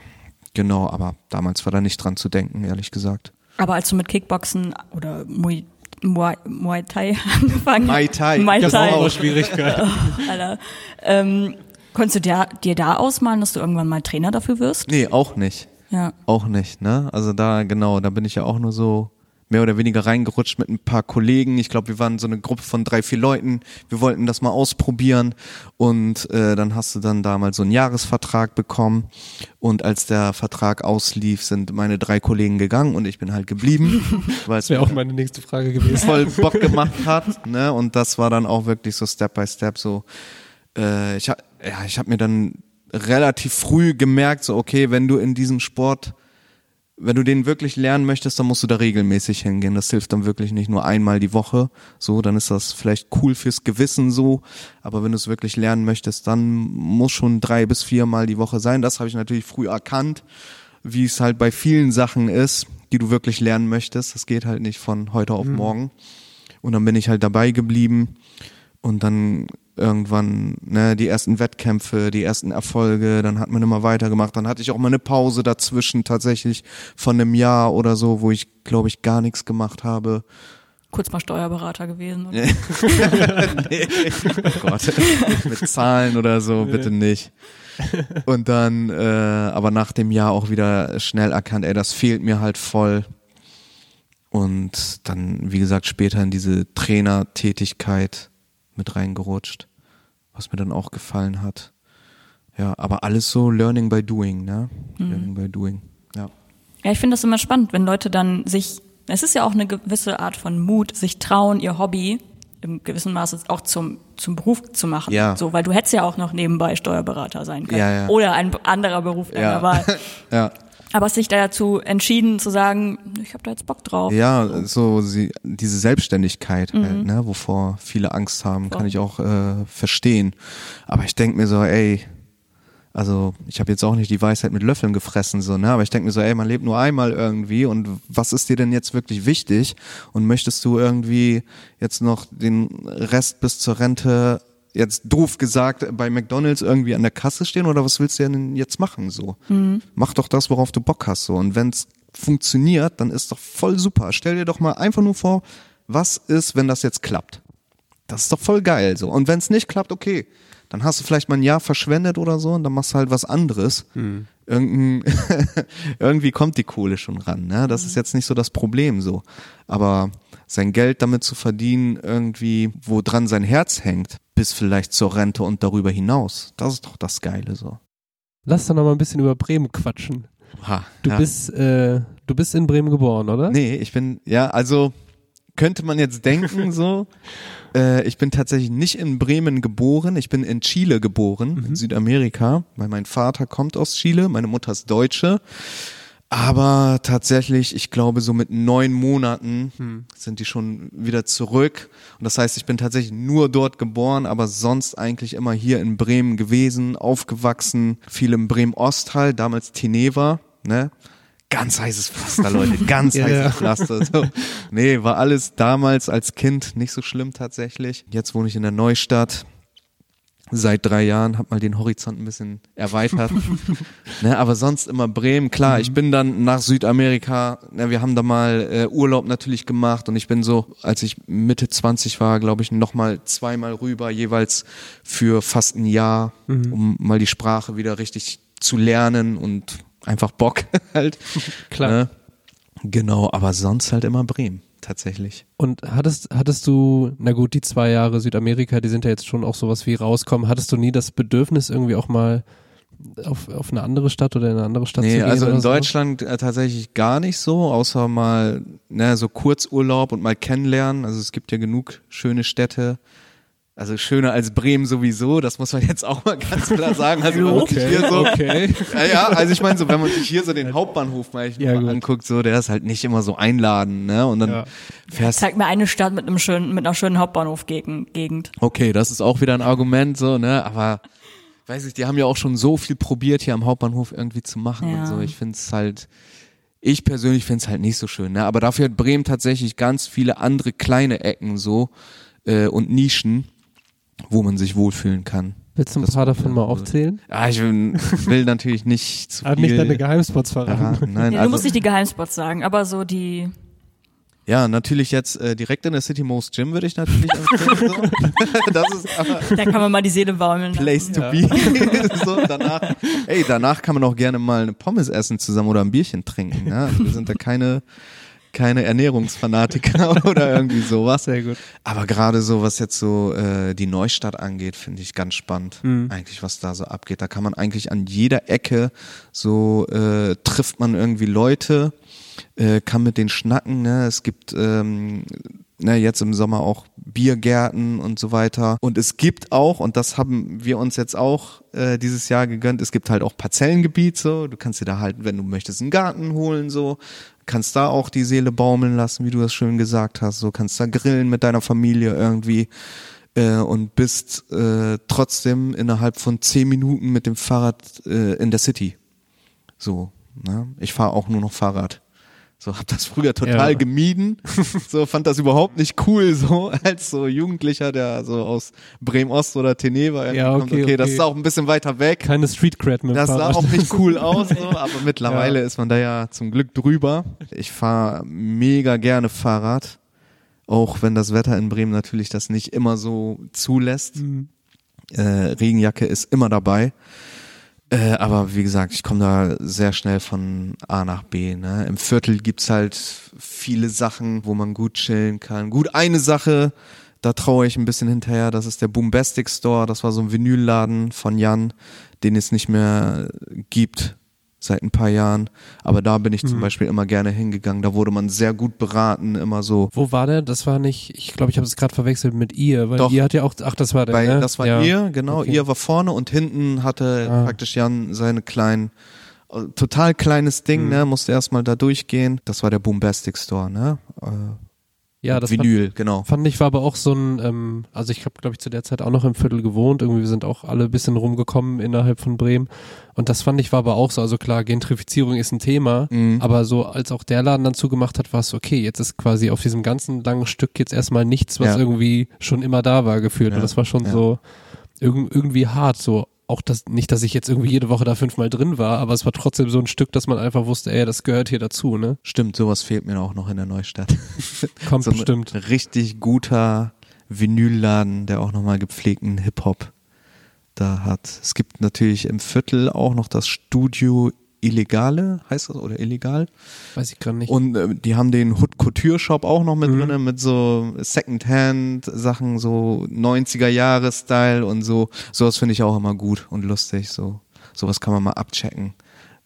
Genau, aber damals war da nicht dran zu denken, ehrlich gesagt. Aber als du mit Kickboxen oder Muay, Muay, Muay Thai angefangen Muay Thai. Muay Das ist Thai. auch eine Schwierigkeit. Alter. Ähm, konntest du dir, dir da ausmalen, dass du irgendwann mal Trainer dafür wirst? Nee, auch nicht. Ja. Auch nicht, ne? Also da, genau, da bin ich ja auch nur so mehr oder weniger reingerutscht mit ein paar Kollegen. Ich glaube, wir waren so eine Gruppe von drei, vier Leuten. Wir wollten das mal ausprobieren und äh, dann hast du dann damals so einen Jahresvertrag bekommen und als der Vertrag auslief, sind meine drei Kollegen gegangen und ich bin halt geblieben, weil es Das wäre mir auch meine nächste Frage gewesen. voll Bock gemacht hat, ne? Und das war dann auch wirklich so Step by Step so. Äh, ich hab, ja, ich habe mir dann relativ früh gemerkt, so okay, wenn du in diesem Sport, wenn du den wirklich lernen möchtest, dann musst du da regelmäßig hingehen. Das hilft dann wirklich nicht nur einmal die Woche, so, dann ist das vielleicht cool fürs Gewissen so, aber wenn du es wirklich lernen möchtest, dann muss schon drei bis viermal die Woche sein. Das habe ich natürlich früh erkannt, wie es halt bei vielen Sachen ist, die du wirklich lernen möchtest. Das geht halt nicht von heute auf morgen. Und dann bin ich halt dabei geblieben und dann irgendwann ne, die ersten Wettkämpfe, die ersten Erfolge, dann hat man immer weitergemacht. Dann hatte ich auch mal eine Pause dazwischen tatsächlich von einem Jahr oder so, wo ich glaube ich gar nichts gemacht habe. Kurz mal Steuerberater gewesen. oder? nee. Oh Gott. Mit Zahlen oder so, bitte nicht. Und dann, äh, aber nach dem Jahr auch wieder schnell erkannt, ey, das fehlt mir halt voll. Und dann, wie gesagt, später in diese Trainertätigkeit mit reingerutscht, was mir dann auch gefallen hat. Ja, aber alles so Learning by Doing, ne? Learning by Doing, ja. Ja, ich finde das immer spannend, wenn Leute dann sich, es ist ja auch eine gewisse Art von Mut, sich trauen, ihr Hobby im gewissen Maße auch zum, zum Beruf zu machen. Ja. So, weil du hättest ja auch noch nebenbei Steuerberater sein können. Ja, ja. Oder ein anderer Beruf deiner Ja. Wahl. ja. Aber hast dich dazu entschieden zu sagen, ich habe da jetzt Bock drauf. Ja, so sie, diese Selbstständigkeit, halt, ne, wovor viele Angst haben, kann ich auch äh, verstehen. Aber ich denk mir so, ey, also ich habe jetzt auch nicht die Weisheit mit Löffeln gefressen, so, ne? Aber ich denk mir so, ey, man lebt nur einmal irgendwie und was ist dir denn jetzt wirklich wichtig? Und möchtest du irgendwie jetzt noch den Rest bis zur Rente jetzt doof gesagt bei McDonalds irgendwie an der Kasse stehen oder was willst du denn jetzt machen so? Mach doch das, worauf du Bock hast so und wenn's funktioniert, dann ist doch voll super. Stell dir doch mal einfach nur vor, was ist, wenn das jetzt klappt? Das ist doch voll geil so. Und wenn es nicht klappt, okay, dann hast du vielleicht mal ein Jahr verschwendet oder so und dann machst du halt was anderes. Hm. Irgendein, irgendwie kommt die Kohle schon ran. Ne? Das ist jetzt nicht so das Problem so. Aber sein Geld damit zu verdienen, irgendwie, wo dran sein Herz hängt, bis vielleicht zur Rente und darüber hinaus, das ist doch das Geile so. Lass doch noch mal ein bisschen über Bremen quatschen. Ha, Du ja. bist, äh, du bist in Bremen geboren, oder? Nee, ich bin, ja, also könnte man jetzt denken so. Äh, ich bin tatsächlich nicht in Bremen geboren, ich bin in Chile geboren, in Südamerika, weil mein Vater kommt aus Chile, meine Mutter ist Deutsche. Aber tatsächlich, ich glaube, so mit neun Monaten sind die schon wieder zurück. Und das heißt, ich bin tatsächlich nur dort geboren, aber sonst eigentlich immer hier in Bremen gewesen, aufgewachsen, viel im Bremen-Osthal, damals Teneva, ne? Ganz heißes Pflaster, Leute, ganz Ja, heißes. Pflaster. So. Nee, war alles damals als Kind nicht so schlimm tatsächlich. Jetzt wohne ich in der Neustadt seit drei Jahren, habe mal den Horizont ein bisschen erweitert. ne, aber sonst immer Bremen. Klar, ich bin dann nach Südamerika. Ne, wir haben da mal äh, Urlaub natürlich gemacht und ich bin so, als ich Mitte 20 war, glaube ich, noch mal zweimal rüber, jeweils für fast ein Jahr, um mal die Sprache wieder richtig zu lernen und einfach Bock halt. Klar. Ne? Genau, aber sonst halt immer Bremen, tatsächlich. Und hattest, hattest du, na gut, die zwei Jahre Südamerika, die sind ja jetzt schon auch sowas wie rauskommen. Hattest du nie das Bedürfnis, irgendwie auch mal auf, auf eine andere Stadt oder in eine andere Stadt zu Nee, gehen? also in so? Deutschland äh, tatsächlich gar nicht so, außer mal ne, so Kurzurlaub und mal kennenlernen. Also es gibt ja genug schöne Städte. Also schöner als Bremen sowieso, das muss man jetzt auch mal ganz klar sagen. Also wenn man sich hier so, okay. ja, ja, also ich meine so, wenn man sich hier so den Hauptbahnhof mal, Ja, mal anguckt, so der ist halt nicht immer so einladend, ne? Und dann Ja. fährst Zeig mir eine Stadt mit einem schönen, mit einer schönen Hauptbahnhof-Gegend. Okay, das ist auch wieder ein Argument, so, ne? Aber weiß ich, die haben ja auch schon so viel probiert, hier am Hauptbahnhof irgendwie zu machen Ja. und so. Ich finde es halt, ich persönlich finde es halt nicht so schön, ne? Aber dafür hat Bremen tatsächlich ganz viele andere kleine Ecken so äh, und Nischen, wo man sich wohlfühlen kann. Willst du ein Das paar davon mal so. aufzählen? Ah, ich will, will natürlich nicht zu viel. nicht deine Geheimspots verraten. verraten. Nein, Nee, du also, musst nicht die Geheimspots sagen, aber so die, ja, natürlich jetzt äh, direkt in der City Most Gym würde ich natürlich empfehlen. So. das ist aber da kann man mal die Seele baumeln. Place to be. so, danach, ey, danach kann man auch gerne mal eine Pommes essen zusammen oder ein Bierchen trinken. Ne? Also Wir sind da keine, keine Ernährungsfanatiker oder irgendwie sowas. Sehr gut. Aber gerade so, was jetzt so äh, die Neustadt angeht, finde ich ganz spannend. Mhm. Eigentlich, was da so abgeht. Da kann man eigentlich an jeder Ecke so äh, trifft man irgendwie Leute, äh, kann mit denen schnacken. Ne? Es gibt ähm, ne, jetzt im Sommer auch Biergärten und so weiter. Und es gibt auch, und das haben wir uns jetzt auch äh, dieses Jahr gegönnt, es gibt halt auch Parzellengebiet so. Du kannst dir da halt, wenn du möchtest, einen Garten holen so. Kannst da auch die Seele baumeln lassen, wie du das schön gesagt hast. So kannst da grillen mit deiner Familie irgendwie äh, und bist äh, trotzdem innerhalb von zehn Minuten mit dem Fahrrad äh, in der City. So, ne? Ich fahre auch nur noch Fahrrad. So, hab das früher total Ja. gemieden. So, fand das überhaupt nicht cool, so als so Jugendlicher, der so aus Bremen-Ost oder Teneva irgendwie Ja, kommt. okay, Okay, das okay. ist auch ein bisschen weiter weg. Keine Street Cred mit Das sah auch nicht cool aus, so, aber mittlerweile ist man da ja zum Glück drüber. Ich fahre mega gerne Fahrrad, auch wenn das Wetter in Bremen natürlich das nicht immer so zulässt. Äh, Regenjacke ist immer dabei. Äh, aber wie gesagt, ich komme da sehr schnell von A nach B. Ne? Im Viertel gibt's halt viele Sachen, wo man gut chillen kann. Gut, eine Sache, da traue ich ein bisschen hinterher, das ist der Boombastic Store. Das war so ein Vinylladen von Jan, den es nicht mehr gibt seit ein paar Jahren. Aber da bin ich zum Beispiel immer gerne hingegangen. Da wurde man sehr gut beraten, immer so. Wo war der? Das war nicht, ich glaube, ich habe es gerade verwechselt mit ihr, weil Doch. ihr hat ja auch, ach, das war der, Bei, ne? Das war ja. ihr, genau. Okay. Ihr war vorne und hinten hatte Ah. praktisch Jan seine kleinen, äh, total kleines Ding, Mhm. ne, musste erstmal da durchgehen. Das war der Boombastic Store, ne? Äh, Ja, das fand, Vinyl, genau. fand ich war aber auch so ein, ähm, also ich habe, glaube ich, zu der Zeit auch noch im Viertel gewohnt. Irgendwie wir sind auch alle ein bisschen rumgekommen innerhalb von Bremen. Und das fand ich war aber auch so, also klar, Gentrifizierung ist ein Thema, Mhm. aber so als auch der Laden dann zugemacht hat, war es okay. Jetzt ist quasi auf diesem ganzen langen Stück jetzt erstmal nichts, was Ja. irgendwie schon immer da war, gefühlt. Ja, Und das war schon ja. so irg irgendwie hart, so auch das, nicht, dass ich jetzt irgendwie jede Woche da fünfmal drin war, aber es war trotzdem so ein Stück, dass man einfach wusste, ey, das gehört hier dazu, ne? Stimmt, sowas fehlt mir auch noch in der Neustadt. Kommt so ein bestimmt. richtig guter Vinylladen, der auch nochmal gepflegten Hip-Hop da hat. Es gibt natürlich im Viertel auch noch das Studio Illegale, heißt das, oder illegal. Weiß ich gerade nicht. Und äh, die haben den Hood Couture Shop auch noch mit drinne mit so Secondhand Sachen, so 90er Jahre Style und so. Sowas finde ich auch immer gut und lustig, so. Sowas kann man mal abchecken.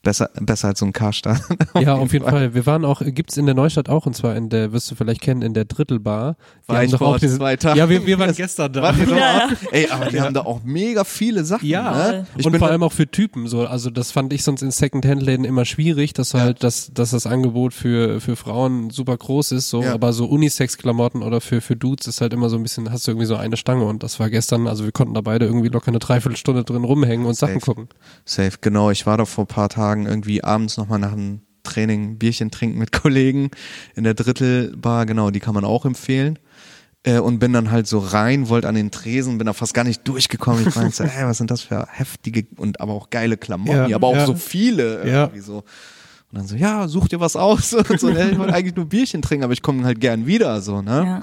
Besser, besser als so ein Karstadt. ja, auf jeden Fall. Wir waren auch, gibt's in der Neustadt auch, und zwar in der, wirst du vielleicht kennen, in der Drittelbar. Die War ich doch vor auch diese- zwei Tagen. Ja, wir, wir waren Das- gestern da. Wart ihr doch Ja. Ey, aber die haben da auch mega viele Sachen. Ja, ne? Ich und bin vor allem auch für Typen so. Also das fand ich sonst in Secondhand-Läden immer schwierig, dass halt das, dass das Angebot für für Frauen super groß ist, so. Ja. Aber so Unisex-Klamotten oder für für Dudes ist halt immer so ein bisschen, hast du irgendwie so eine Stange und das war gestern. Also wir konnten da beide irgendwie locker eine Dreiviertelstunde drin rumhängen und Sachen Safe. gucken. Safe, genau. Ich war da vor ein paar Tagen irgendwie abends nochmal nach einem Training Bierchen trinken mit Kollegen in der Drittelbar, genau, die kann man auch empfehlen. Äh, und bin dann halt so rein, wollte an den Tresen, bin da fast gar nicht durchgekommen. Ich meinte so, ey, was sind das für heftige und aber auch geile Klamotten, Ja, aber auch ja. so viele Ja. irgendwie so. Und dann so, ja, such dir was aus. Und so, ja, ich wollte eigentlich nur Bierchen trinken, aber ich komme halt gern wieder, so, ne? Ja.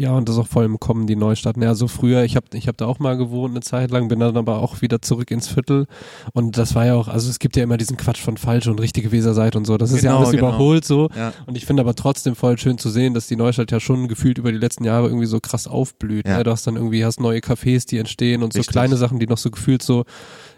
Ja, und das auch voll im Kommen, die Neustadt. Ja, so früher, ich habe ich hab da auch mal gewohnt eine Zeit lang, bin dann aber auch wieder zurück ins Viertel. Und das war ja auch, also es gibt ja immer diesen Quatsch von falsche und richtige Weserseite und so. Das ist ja Genau, alles genau. überholt so. Ja. Und ich finde aber trotzdem voll schön zu sehen, dass die Neustadt ja schon gefühlt über die letzten Jahre irgendwie so krass aufblüht. Ja. Ne? Du hast dann irgendwie, hast neue Cafés, die entstehen und so Richtig. kleine Sachen, die noch so gefühlt so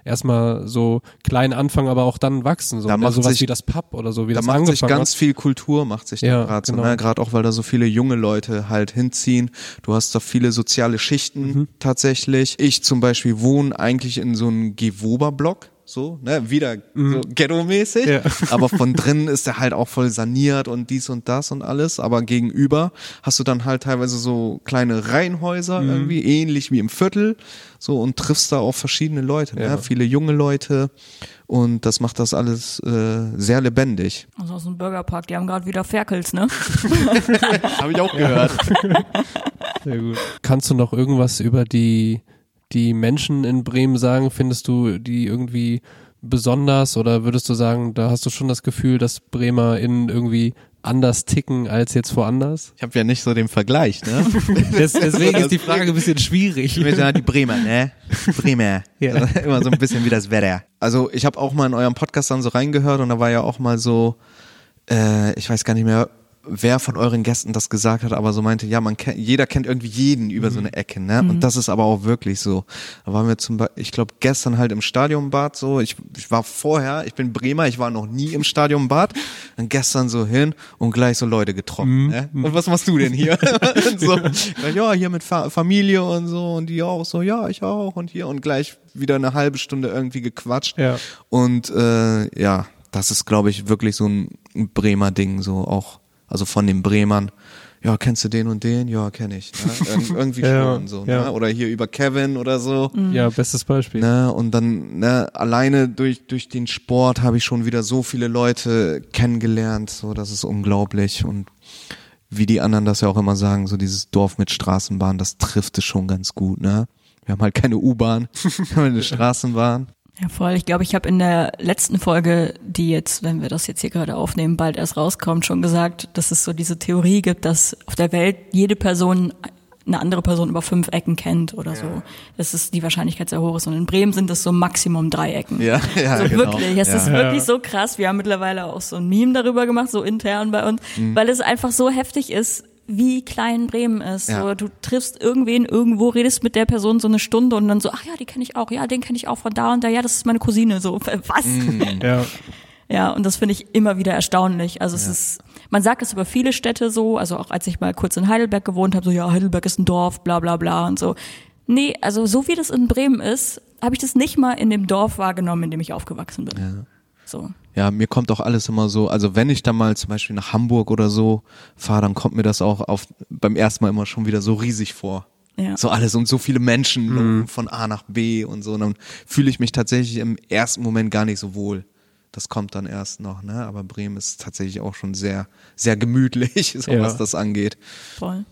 erstmal so klein anfangen, aber auch dann wachsen. So, Da ne? macht Sowas sich- wie das Pub oder so, wie da das macht sich ganz hat. viel Kultur, macht sich Ja, da gerade so, genau. ne? Gerade auch, weil da so viele junge Leute halt hinziehen. Du hast da viele soziale Schichten Mhm. tatsächlich. Ich zum Beispiel wohne eigentlich in so einem Gewober-Block. So, ne, wieder so ghetto-mäßig. Mhm. Ja. Aber von drinnen ist der halt auch voll saniert und dies und das und alles. Aber gegenüber hast du dann halt teilweise so kleine Reihenhäuser Mhm. irgendwie, ähnlich wie im Viertel. So, und triffst da auch verschiedene Leute, Ja. ne? Viele junge Leute. Und das macht das alles äh, sehr lebendig. Also aus dem Burgerpark, die haben gerade wieder Ferkels, ne? Habe ich auch gehört. Sehr gut. Kannst du noch irgendwas über die, die Menschen in Bremen sagen? Findest du die irgendwie besonders oder würdest du sagen, da hast du schon das Gefühl, dass BremerInnen irgendwie anders ticken als jetzt woanders? Ich habe ja nicht so den Vergleich, ne? Des, deswegen ist die Frage ein bisschen schwierig. Ich ja die Bremer, ne? Bremer. Ja. Also immer so ein bisschen wie das Wetter. Also ich habe auch mal in eurem Podcast dann so reingehört und da war ja auch mal so, äh, ich weiß gar nicht mehr, wer von euren Gästen das gesagt hat, aber so meinte, ja, man kennt, jeder kennt irgendwie jeden über so eine Ecke, ne? Und das ist aber auch wirklich so. Da waren wir zum Beispiel, ich glaube, gestern halt im Stadionbad so. Ich, ich war vorher, ich bin Bremer, ich war noch nie im Stadionbad. Und gestern so hin und gleich so Leute getroffen. Ne? Und was machst du denn hier? so, ja, hier mit Fa Familie und so und die auch so, ja, ich auch und hier und gleich wieder eine halbe Stunde irgendwie gequatscht. Ja. Und äh, ja, das ist, glaube ich, wirklich so ein Bremer Ding, so auch, also von den Bremern. Ja, kennst du den und den? Ja, kenne ich. Ne? Ir irgendwie Ja, schon so. ja. Ne? Oder hier über Kevin oder so. Ja, bestes Beispiel. Ne? Und dann ne, alleine durch durch den Sport habe ich schon wieder so viele Leute kennengelernt. So, das ist unglaublich. Und wie die anderen das ja auch immer sagen, so dieses Dorf mit Straßenbahn, das trifft es schon ganz gut. Ne? Wir haben halt keine U-Bahn, wir haben eine Straßenbahn. Ja, voll. Ich glaube, ich habe in der letzten Folge, die jetzt, wenn wir das jetzt hier gerade aufnehmen, bald erst rauskommt, schon gesagt, dass es so diese Theorie gibt, dass auf der Welt jede Person eine andere Person über fünf Ecken kennt oder so. Das ist die Wahrscheinlichkeit sehr hoch ist. Und in Bremen sind es so Maximum drei Ecken. Ja, ja, so genau. wirklich. Es Ja. ist wirklich so krass. Wir haben mittlerweile auch so ein Meme darüber gemacht, so intern bei uns, Mhm. weil es einfach so heftig ist, wie klein Bremen ist. Ja. So, du triffst irgendwen irgendwo, redest mit der Person so eine Stunde und dann so, ach ja, die kenne ich auch, ja, den kenne ich auch von da und da, ja, das ist meine Cousine. So, was? Mhm. Ja. Ja, und das finde ich immer wieder erstaunlich. Also es ist, man sagt es über viele Städte so, also auch als ich mal kurz in Heidelberg gewohnt habe, so ja, Heidelberg ist ein Dorf, bla bla bla und so. Nee, also so wie das in Bremen ist, habe ich das nicht mal in dem Dorf wahrgenommen, in dem ich aufgewachsen bin. Ja. So. Ja, mir kommt auch alles immer so, also wenn ich dann mal zum Beispiel nach Hamburg oder so fahre, dann kommt mir das auch auf, beim ersten Mal immer schon wieder so riesig vor. Ja. So alles und so viele Menschen laufen von A nach B und so. Und dann fühle ich mich tatsächlich im ersten Moment gar nicht so wohl. Das kommt dann erst noch, ne? Aber Bremen ist tatsächlich auch schon sehr, sehr gemütlich, so Ja. was das angeht. Voll.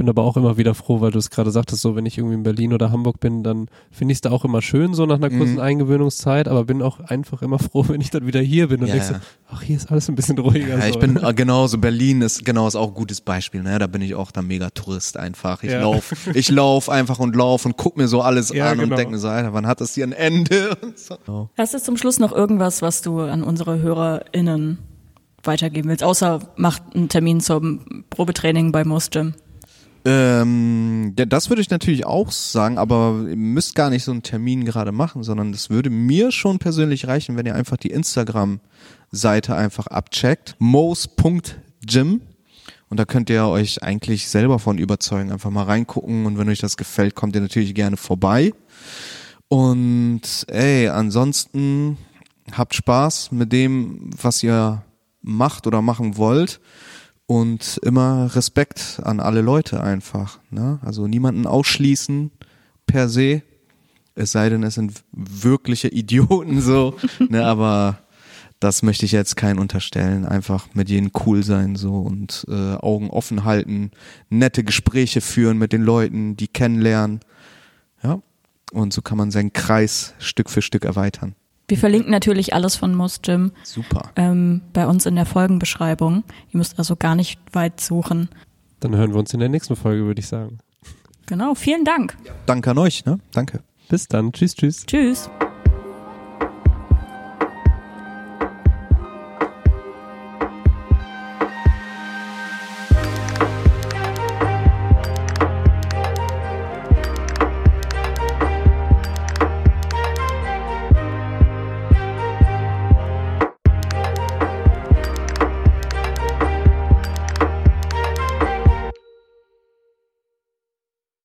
Bin aber auch immer wieder froh, weil du es gerade sagtest, so wenn ich irgendwie in Berlin oder Hamburg bin, dann finde ich es da auch immer schön, so nach einer kurzen Mhm. Eingewöhnungszeit, aber bin auch einfach immer froh, wenn ich dann wieder hier bin und Ja, denk so, ja. ach, hier ist alles ein bisschen ruhiger. Ja, so. ich bin äh, genauso, Berlin ist genau ist auch ein gutes Beispiel, ne? Da bin ich auch dann mega Tourist einfach. Ich Ja. lauf, ich lauf einfach und lauf und guck mir so alles Ja, an genau. und denke mir so, Alter, wann hat das hier ein Ende? Und so. Hast du zum Schluss noch irgendwas, was du an unsere HörerInnen weitergeben willst? Außer macht einen Termin zum Probetraining bei Most Gym. Ähm, ja, das würde ich natürlich auch sagen, aber ihr müsst gar nicht so einen Termin gerade machen, sondern das würde mir schon persönlich reichen, wenn ihr einfach die Instagram-Seite einfach abcheckt. mos.gym und da könnt ihr euch eigentlich selber von überzeugen. Einfach mal reingucken und wenn euch das gefällt, kommt ihr natürlich gerne vorbei. Und ey, ansonsten habt Spaß mit dem, was ihr macht oder machen wollt und immer Respekt an alle Leute einfach. Ne? Also niemanden ausschließen per se, es sei denn, es sind wirkliche Idioten so. ne? Aber das möchte ich jetzt keinen unterstellen. Einfach mit jedem cool sein so und äh, Augen offen halten, nette Gespräche führen mit den Leuten, die kennenlernen. Ja. Und so kann man seinen Kreis Stück für Stück erweitern. Wir verlinken natürlich alles von Most Gym Super. ähm, bei uns in der Folgenbeschreibung. Ihr müsst also gar nicht weit suchen. Dann hören wir uns in der nächsten Folge, würde ich sagen. Genau, vielen Dank. Danke an euch, ne? Danke. Bis dann. Tschüss, tschüss. Tschüss.